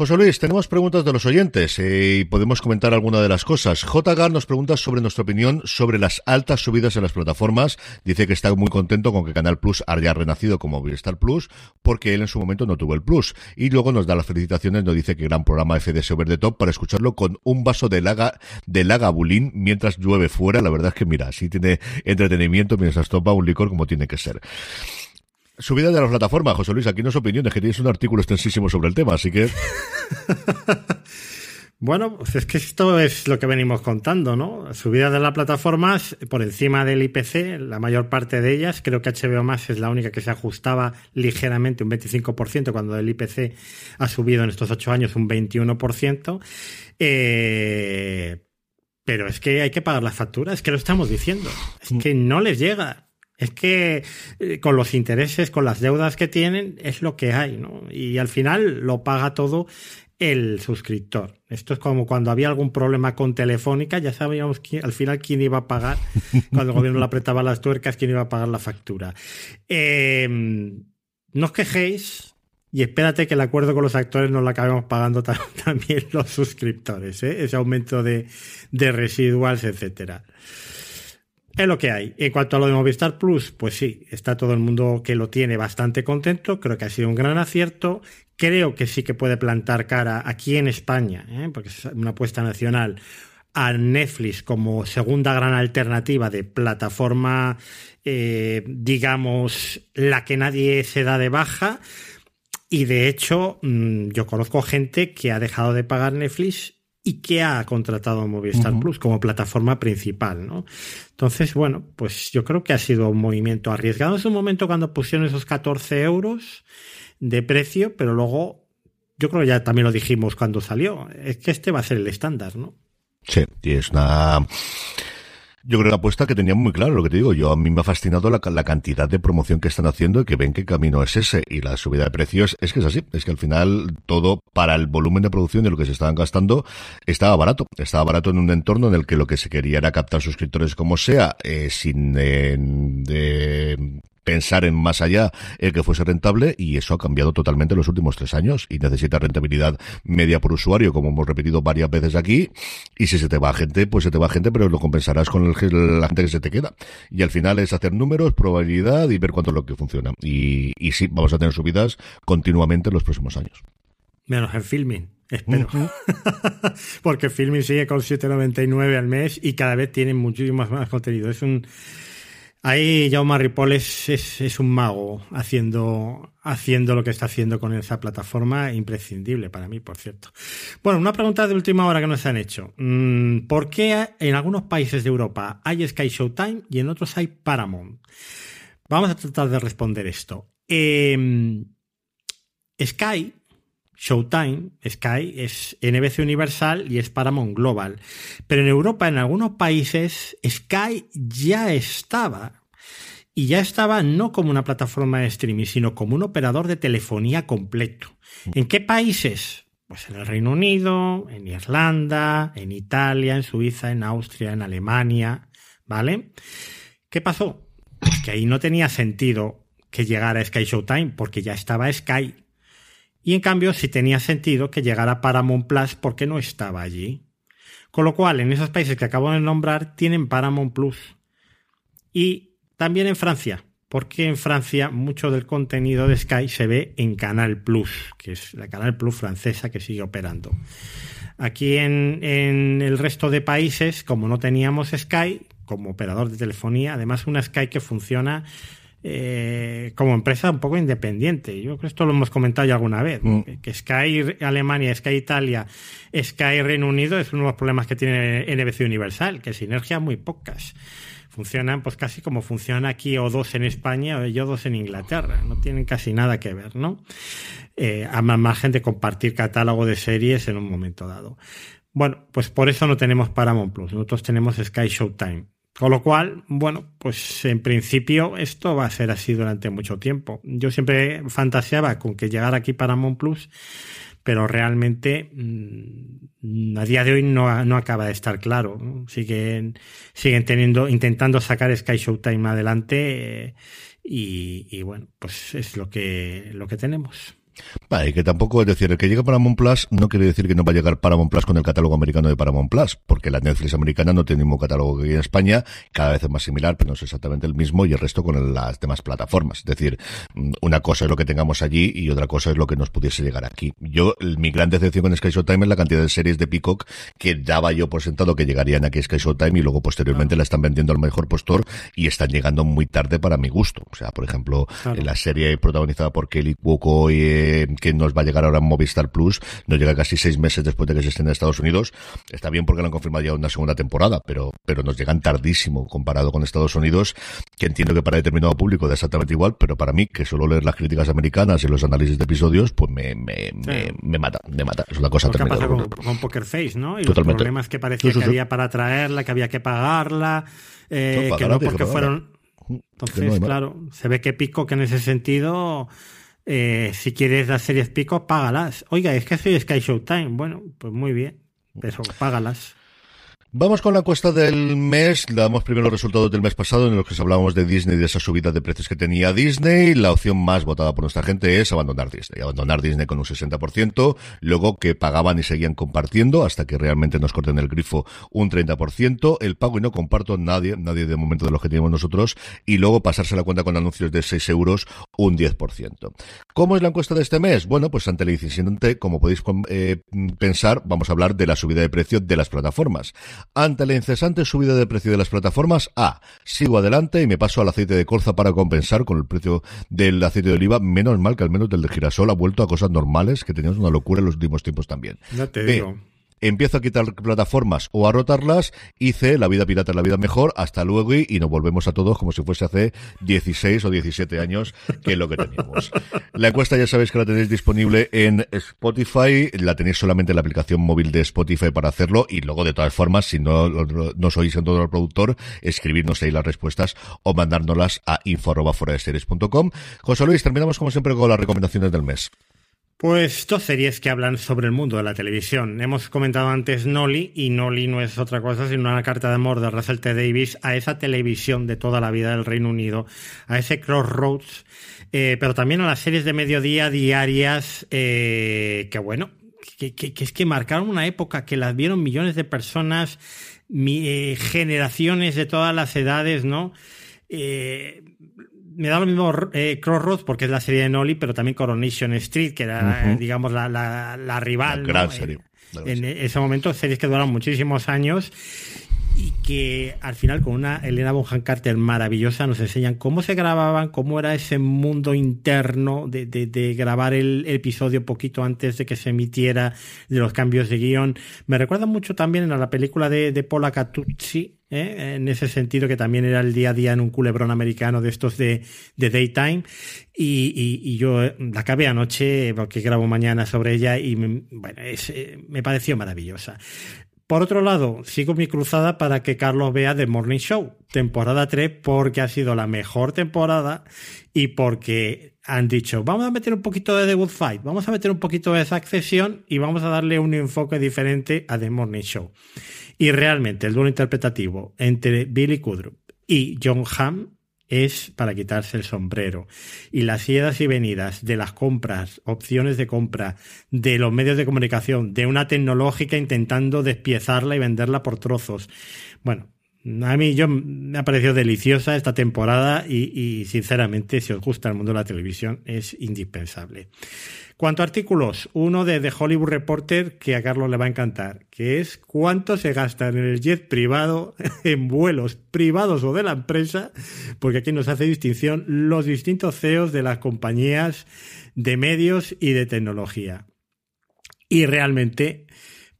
José Luis, tenemos preguntas de los oyentes eh, y podemos comentar alguna de las cosas. J. nos pregunta sobre nuestra opinión sobre las altas subidas en las plataformas. Dice que está muy contento con que Canal Plus haya renacido como Movistar Plus porque él en su momento no tuvo el Plus. Y luego nos da las felicitaciones, nos dice que gran programa FDS Over the Top para escucharlo con un vaso de laga, de laga bulín mientras llueve fuera. La verdad es que mira, así tiene entretenimiento mientras topa un licor como tiene que ser. Subida de la plataforma, José Luis, aquí no es opiniones, que tienes un artículo extensísimo sobre el tema, así que... [laughs] Bueno, pues es que esto es lo que venimos contando, ¿no? Subida de las plataformas por encima del IPC, la mayor parte de ellas. Creo que HBO Más es la única que se ajustaba ligeramente un 25% cuando el IPC ha subido en estos ocho años un 21%. Eh, pero es que hay que pagar las facturas, es que lo estamos diciendo. Es que no les llega. Es que eh, con los intereses, con las deudas que tienen, es lo que hay, ¿no? Y al final lo paga todo el suscriptor. Esto es como cuando había algún problema con Telefónica, ya sabíamos al final quién iba a pagar, [laughs] cuando el gobierno le apretaba las tuercas, quién iba a pagar la factura. Em, no os quejéis y espérate que el acuerdo con los actores nos lo acabemos pagando [laughs] también los suscriptores, ¿eh? ese aumento de, de residuals, etcétera. Es lo que hay. En cuanto a lo de Movistar Plus, pues sí, está todo el mundo que lo tiene bastante contento. Creo que ha sido un gran acierto. Creo que sí que puede plantar cara aquí en España, ¿eh? porque es una apuesta nacional, a Netflix como segunda gran alternativa de plataforma, eh, digamos, la que nadie se da de baja. Y de hecho, mm, yo conozco gente que ha dejado de pagar Netflix y que ha contratado Movistar Plus como plataforma principal, ¿no? Entonces, bueno, pues yo creo que ha sido un movimiento arriesgado en su momento cuando pusieron esos 14 euros de precio, pero luego yo creo que ya también lo dijimos cuando salió, es que este va a ser el estándar, ¿no? Sí, y es una Yo creo que la apuesta que tenían muy claro, lo que te digo, yo a mí me ha fascinado la, la, cantidad de promoción que están haciendo y que ven que camino es ese. Y la subida de precios es que es así, es que al final todo para el volumen de producción de lo que se estaban gastando estaba barato. Estaba barato en un entorno en el que lo que se quería era captar suscriptores como sea, eh, sin eh, de, pensar en más allá el que fuese rentable y eso ha cambiado totalmente en los últimos tres años y necesita rentabilidad media por usuario, como hemos repetido varias veces aquí. Y si se te va gente, pues se te va gente, pero lo compensarás con el, la gente que se te queda. Y al final es hacer números, probabilidad y ver cuánto es lo que funciona. Y, y sí, vamos a tener subidas continuamente en los próximos años. Menos en filming. Espero. [laughs] Porque Filming sigue con 7.99 al mes y cada vez tiene muchísimo más contenido. Es un Ahí Jaume Ripoll es, es, un mago haciendo, haciendo lo que está haciendo con esa plataforma, imprescindible para mí, por cierto. Bueno, una pregunta de última hora que nos han hecho. Mm, ¿Por qué en algunos países de Europa hay Sky Showtime y en otros hay Paramount? Vamos a tratar de responder esto. Em, Sky Showtime, Sky, es NBC Universal y es Paramount Global. Pero en Europa, en algunos países, Sky ya estaba. Y ya estaba no como una plataforma de streaming, sino como un operador de telefonía completo. ¿En qué países? Pues en el Reino Unido, en Irlanda, en Italia, en Suiza, en Austria, en Alemania. ¿Vale? ¿Qué pasó? Pues que ahí no tenía sentido que llegara Sky Showtime, porque ya estaba Sky y en cambio sí tenía sentido que llegara Paramount Plus porque no estaba allí. Con lo cual, en esos países que acabo de nombrar, tienen Paramount Plus. Y también en Francia, porque en Francia mucho del contenido de Sky se ve en Canal Plus, que es la Canal Plus francesa que sigue operando. Aquí en, en el resto de países, como no teníamos Sky como operador de telefonía, además una Sky que funciona eh, como empresa un poco independiente. Yo creo que esto lo hemos comentado ya alguna vez. Mm. Que Sky Alemania, Sky Italia, Sky Reino Unido es uno de los problemas que tiene NBC Universal, que sinergia muy pocas. Funcionan pues casi como funciona aquí o dos en España o yo dos en Inglaterra. No tienen casi nada que ver, ¿no? Eh, a más margen de compartir catálogo de series en un momento dado. Bueno, pues por eso no tenemos Paramount Plus. Nosotros tenemos Sky Showtime. Con lo cual, bueno, pues en principio esto va a ser así durante mucho tiempo. Yo siempre fantaseaba con que llegara aquí Paramount Plus, pero realmente mm, a día de hoy no, no acaba de estar claro. Siguen, siguen teniendo, intentando sacar Sky Showtime adelante eh, y, y, bueno, pues es lo que, lo que tenemos. Vale, que tampoco es decir, el que llega Paramount Plus no quiere decir que no va a llegar Paramount Plus con el catálogo americano de Paramount Plus, porque la Netflix americana no tiene el mismo catálogo que en España, cada vez es más similar, pero no es exactamente el mismo, y el resto con las demás plataformas. Es decir, mm, una cosa es lo que tengamos allí y otra cosa es lo que nos pudiese llegar aquí. Yo, mi gran decepción con Sky Showtime es la cantidad de series de Peacock que daba yo por sentado que llegarían aquí a Sky Showtime y luego posteriormente la están vendiendo al mejor postor y están llegando muy tarde para mi gusto. O sea, por ejemplo, la serie protagonizada por Kelly Cuoco y que nos va a llegar ahora en Movistar Plus, nos llega casi seis meses después de que se estén en Estados Unidos. Está bien porque lo han confirmado ya una segunda temporada, pero, pero nos llegan tardísimo comparado con Estados Unidos, que entiendo que para determinado público da exactamente igual, pero para mí, que solo leer las críticas americanas y los análisis de episodios, pues me, me, me, mata, me mata. Es una cosa lo con, con, Poker Face, ¿no? Y Totalmente. los problemas que parecía que había para traerla, que había que pagarla, eh, que no porque fueron... Entonces, claro, se ve que Pico que en ese sentido eh, si quieres las series pico, págalas. Oiga, es que soy Sky Showtime. Bueno, pues muy bien, pero págalas. Vamos con la encuesta del mes. Damos primero los resultados del mes pasado en los que hablábamos de Disney y de esa subida de precios que tenía Disney. La opción más votada por nuestra gente es abandonar Disney. Abandonar Disney con un 60%. Luego que pagaban y seguían compartiendo hasta que realmente nos corten el grifo un 30%. El pago y no comparto nadie, nadie de momento de los que tenemos nosotros. Y luego pasarse la cuenta con anuncios de 6 euros un 10%. ¿Cómo es la encuesta de este mes? Bueno, pues ante el incidente, como podéis eh, pensar, vamos a hablar de la subida de precio de las plataformas. Ante la incesante subida de precio de las plataformas, A. Sigo adelante y me paso al aceite de colza para compensar con el precio del aceite de oliva. Menos mal que al menos del de girasol ha vuelto a cosas normales, que teníamos una locura en los últimos tiempos también. No te digo. Empiezo a quitar plataformas o a rotarlas, hice la vida pirata la vida mejor, hasta luego y, nos volvemos a todos como si fuese hace 16 o 17 años que es lo que teníamos. La encuesta ya sabéis que la tenéis disponible en Spotify, la tenéis solamente en la aplicación móvil de Spotify para hacerlo y luego de todas formas, si no, no sois en todo el productor, escribirnos ahí las respuestas o mandárnoslas a info.foradeseries.com. José Luis, terminamos como siempre con las recomendaciones del mes. Pues dos series que hablan sobre el mundo de la televisión. Hemos comentado antes Nolly, y Nolly no es otra cosa sino una carta de amor de Russell T. Davis a esa televisión de toda la vida del Reino Unido, a ese Crossroads, eh, pero también a las series de mediodía diarias, eh, que bueno, que, es que marcaron una época que las vieron millones de personas, eh, generaciones de todas las edades, ¿no? Me da lo mismo eh, Crossroads porque es la serie de Nolly, pero también Coronation Street, que era, digamos, la, la, rival. gran serie. En, ese momento, series que duraron muchísimos años y que al final con una Elena Bonham Carter maravillosa nos enseñan cómo se grababan, cómo era ese mundo interno de, de, grabar el, episodio poquito antes de que se emitiera, de los cambios de guion. Me recuerda mucho también a la película de, de Paula Catuzzi, ¿eh? en ese sentido que también era el día a día en un culebrón americano de estos de, de daytime y, y, yo la acabé anoche porque grabo mañana sobre ella y me, bueno, eh, me pareció maravillosa. Por otro lado, sigo mi cruzada para que Carlos vea The Morning Show, temporada 3, porque ha sido la mejor temporada y porque han dicho, vamos a meter un poquito de The Good Fight, vamos a meter un poquito de esa accesión y vamos a darle un enfoque diferente a The Morning Show. Y realmente el duelo interpretativo entre Billy Kudrup y John Hamm es para quitarse el sombrero. Y las idas y venidas de las compras, opciones de compra, de los medios de comunicación, de una tecnológica intentando despiezarla y venderla por trozos. Bueno, a mí yo me ha parecido deliciosa esta temporada y, sinceramente si os gusta el mundo de la televisión es indispensable. Cuanto a artículos, uno de The Hollywood Reporter que a Carlos le va a encantar, que es cuánto se gasta en el jet privado, [laughs] en vuelos privados o de la empresa, porque aquí nos hace distinción los distintos CEOs de las compañías de medios y de tecnología. Y realmente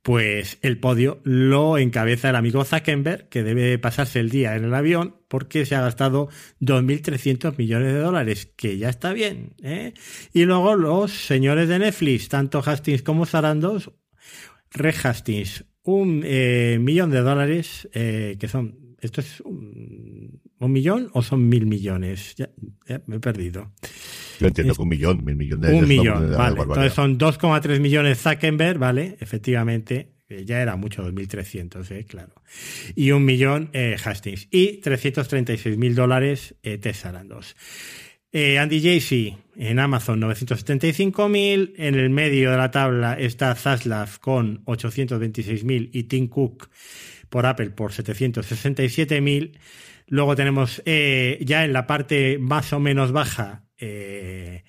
pues el podio lo encabeza el amigo Zuckerberg, que debe pasarse el día en el avión porque se ha gastado 2.300 millones de dólares, que ya está bien. ¿eh? Y luego los señores de Netflix, tanto Hastings como Zarandos, Red Hastings, un eh, millón de dólares, eh, que son, esto es un, millón o son mil millones, ya, me he perdido. Yo entiendo que un millón, mil millones. Un millón, vale. Entonces son 2,3 millones Zuckerberg, ¿vale? Efectivamente. Ya era mucho, 2.300, ¿eh? claro. Y un millón eh, Hastings. Y 336 mil dólares eh, Tesla 2. Eh, Andy Jassy en Amazon 975.000. En el medio de la tabla está Zaslav con 826.000 y Tim Cook por Apple por 767.000. Luego tenemos eh, ya en la parte más o menos baja eh,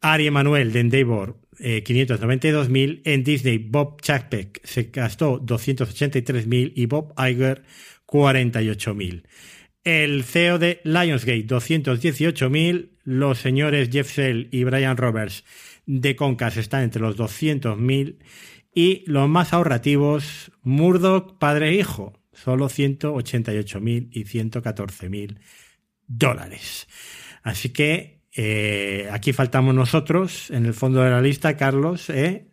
Ari Emanuel de Endeavor, eh, 592.000. En Disney, Bob Chapek se gastó 283.000 y Bob Iger 48.000. El CEO de Lionsgate, 218.000. Los señores Jeff Sell y Brian Roberts de Concas están entre los 200.000. Y los más ahorrativos, Murdoch, padre e hijo, solo 188.000 y 114.000 dólares. Así que eh, aquí faltamos nosotros en el fondo de la lista, Carlos, ¿eh?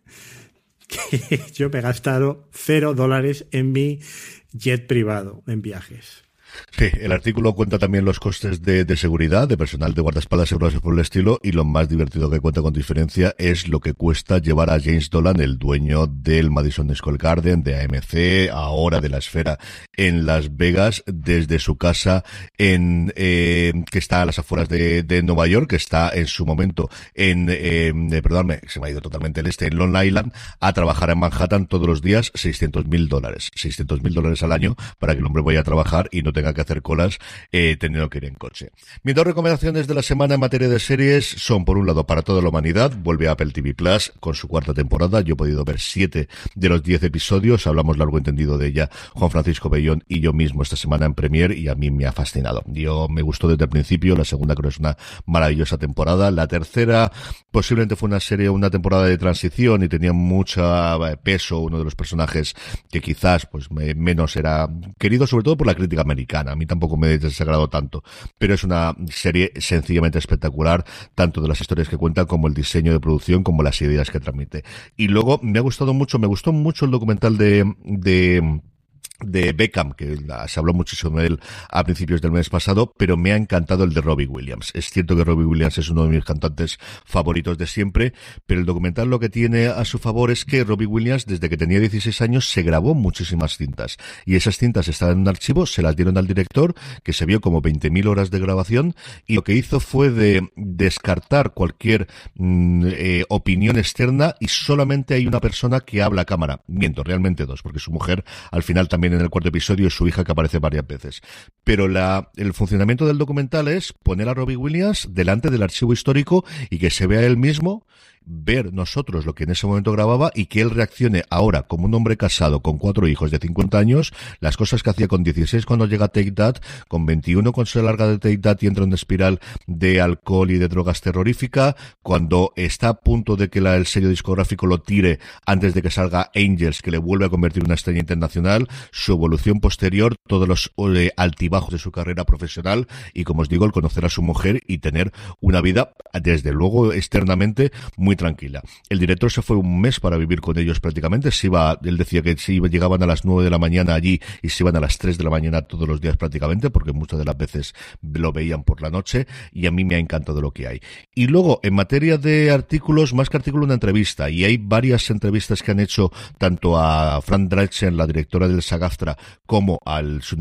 [laughs] yo me he gastado cero dólares en mi jet privado en viajes. Sí, el artículo cuenta también los costes de, de seguridad, de personal de guardaespaldas seguros por el estilo, y lo más divertido que cuenta con diferencia es lo que cuesta llevar a James Dolan, el dueño del Madison Square Garden, de AMC, ahora de la esfera en Las Vegas, desde su casa en eh, que está a las afueras de, de, Nueva York, que está en su momento en, eh, perdóname, se me ha ido totalmente el este, en Long Island, a trabajar en Manhattan todos los días, 600 mil dólares, 600 mil dólares al año para que el hombre vaya a trabajar y no tenga que hacer colas eh, teniendo que ir en coche. Mis dos recomendaciones de la semana en materia de series son, por un lado, para toda la humanidad, vuelve a Apple TV Plus con su cuarta temporada. Yo he podido ver siete de los diez episodios, hablamos largo entendido de ella, Juan Francisco Bellón y yo mismo esta semana en Premier y a mí me ha fascinado. Yo me gustó desde el principio, la segunda creo que es una maravillosa temporada, la tercera posiblemente fue una serie, una temporada de transición y tenía mucho eh, peso uno de los personajes que quizás pues menos era querido sobre todo por la crítica americana. A mí tampoco me ha desagradado tanto, pero es una serie sencillamente espectacular, tanto de las historias que cuenta como el diseño de producción como las ideas que transmite. Y luego me ha gustado mucho, me gustó mucho el documental de, de de Beckham, que se habló muchísimo de él a principios del mes pasado, pero me ha encantado el de Robbie Williams. Es cierto que Robbie Williams es uno de mis cantantes favoritos de siempre, pero el documental lo que tiene a su favor es que Robbie Williams, desde que tenía 16 años, se grabó muchísimas cintas. Y esas cintas estaban en un archivo, se las dieron al director, que se vio como 20.000 horas de grabación, y lo que hizo fue de descartar cualquier mm, eh, opinión externa y solamente hay una persona que habla a cámara. Miento, realmente dos, porque su mujer al final también en el cuarto episodio su hija que aparece varias veces. Pero la, el funcionamiento del documental es poner a Robbie Williams delante del archivo histórico y que se vea él mismo ver nosotros lo que en ese momento grababa y que él reaccione ahora como un hombre casado con cuatro hijos de 50 años, las cosas que hacía con 16 cuando llega Take That, con 21 cuando se larga de Take That y entra en una espiral de alcohol y de drogas terrorífica, cuando está a punto de que la, el sello discográfico lo tire antes de que salga Angels, que le vuelve a convertir en una estrella internacional, su evolución posterior, todos los eh, altibajos de su carrera profesional y como os digo, el conocer a su mujer y tener una vida, desde luego externamente, muy tranquila. El director se fue un mes para vivir con ellos prácticamente. Se iba, él decía que si llegaban a las nueve de la mañana allí y se iban a las tres de la mañana todos los días prácticamente, porque muchas de las veces lo veían por la noche y a mí me ha encantado lo que hay. Y luego, en materia de artículos, más que artículo, una entrevista. Y hay varias entrevistas que han hecho tanto a Fran Dreichen, la directora del SAGAFTRA, como al su,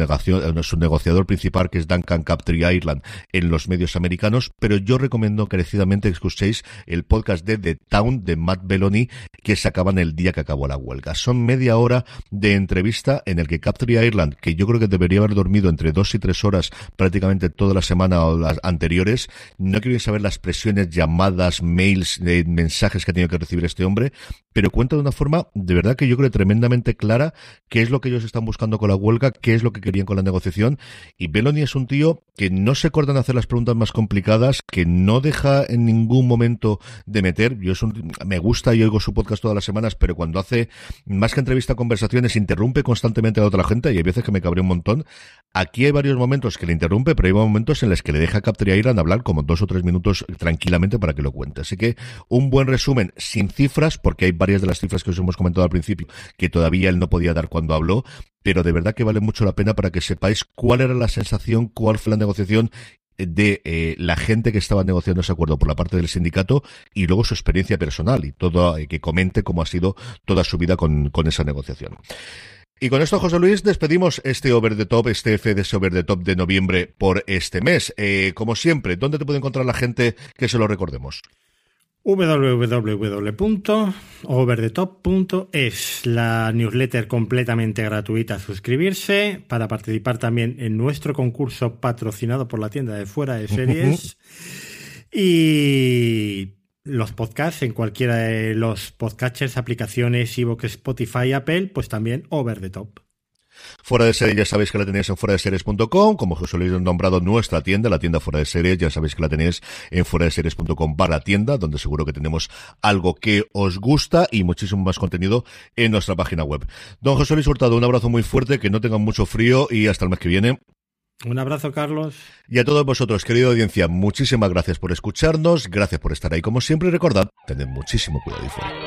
su negociador principal, que es Duncan Captree Ireland, en los medios americanos. Pero yo recomiendo encarecidamente que escuchéis el podcast de de Town de Matt Belloni que se acaban el día que acabó la huelga. Son media hora de entrevista en el que Capture Ireland, que yo creo que debería haber dormido entre dos y tres horas prácticamente toda la semana o las anteriores, no quiero saber las presiones, llamadas, mails, mensajes que ha tenido que recibir este hombre, pero cuenta de una forma de verdad que yo creo tremendamente clara qué es lo que ellos están buscando con la huelga, qué es lo que querían con la negociación. Y Belloni es un tío que no se corta en hacer las preguntas más complicadas, que no deja en ningún momento de meter yo es me gusta y oigo su podcast todas las semanas, pero cuando hace más que entrevista, conversaciones, interrumpe constantemente a otra gente y hay veces que me cabré un montón. Aquí hay varios momentos que le interrumpe, pero hay momentos en los que le deja a Irán hablar como dos o tres minutos tranquilamente para que lo cuente. Así que un buen resumen sin cifras, porque hay varias de las cifras que os hemos comentado al principio que todavía él no podía dar cuando habló, pero de verdad que vale mucho la pena para que sepáis cuál era la sensación, cuál fue la negociación de eh, la gente que estaba negociando ese acuerdo por la parte del sindicato y luego su experiencia personal y todo eh, que comente cómo ha sido toda su vida con, con esa negociación. Y con esto, José Luis, despedimos este Over the Top, este FDS Over the Top de noviembre por este mes. Eh, como siempre, ¿dónde te puede encontrar la gente que se lo recordemos? www.overthetop.es, la newsletter completamente gratuita suscribirse para participar también en nuestro concurso patrocinado por la tienda de fuera de series y los podcasts en cualquiera de los podcatchers, aplicaciones, Evox, Spotify, Apple, pues también Over the Top. Fuera de series ya sabéis que la tenéis en fuera de series.com, como os habéis nombrado nuestra tienda, la tienda fuera de series, ya sabéis que la tenéis en fuera de series.com barra tienda, donde seguro que tenemos algo que os gusta y muchísimo más contenido en nuestra página web. Don José Luis Hurtado, un abrazo muy fuerte, que no tengan mucho frío y hasta el mes que viene. Un abrazo, Carlos. Y a todos vosotros, querida audiencia, muchísimas gracias por escucharnos, gracias por estar ahí como siempre y recordad, tened muchísimo cuidado y fuera.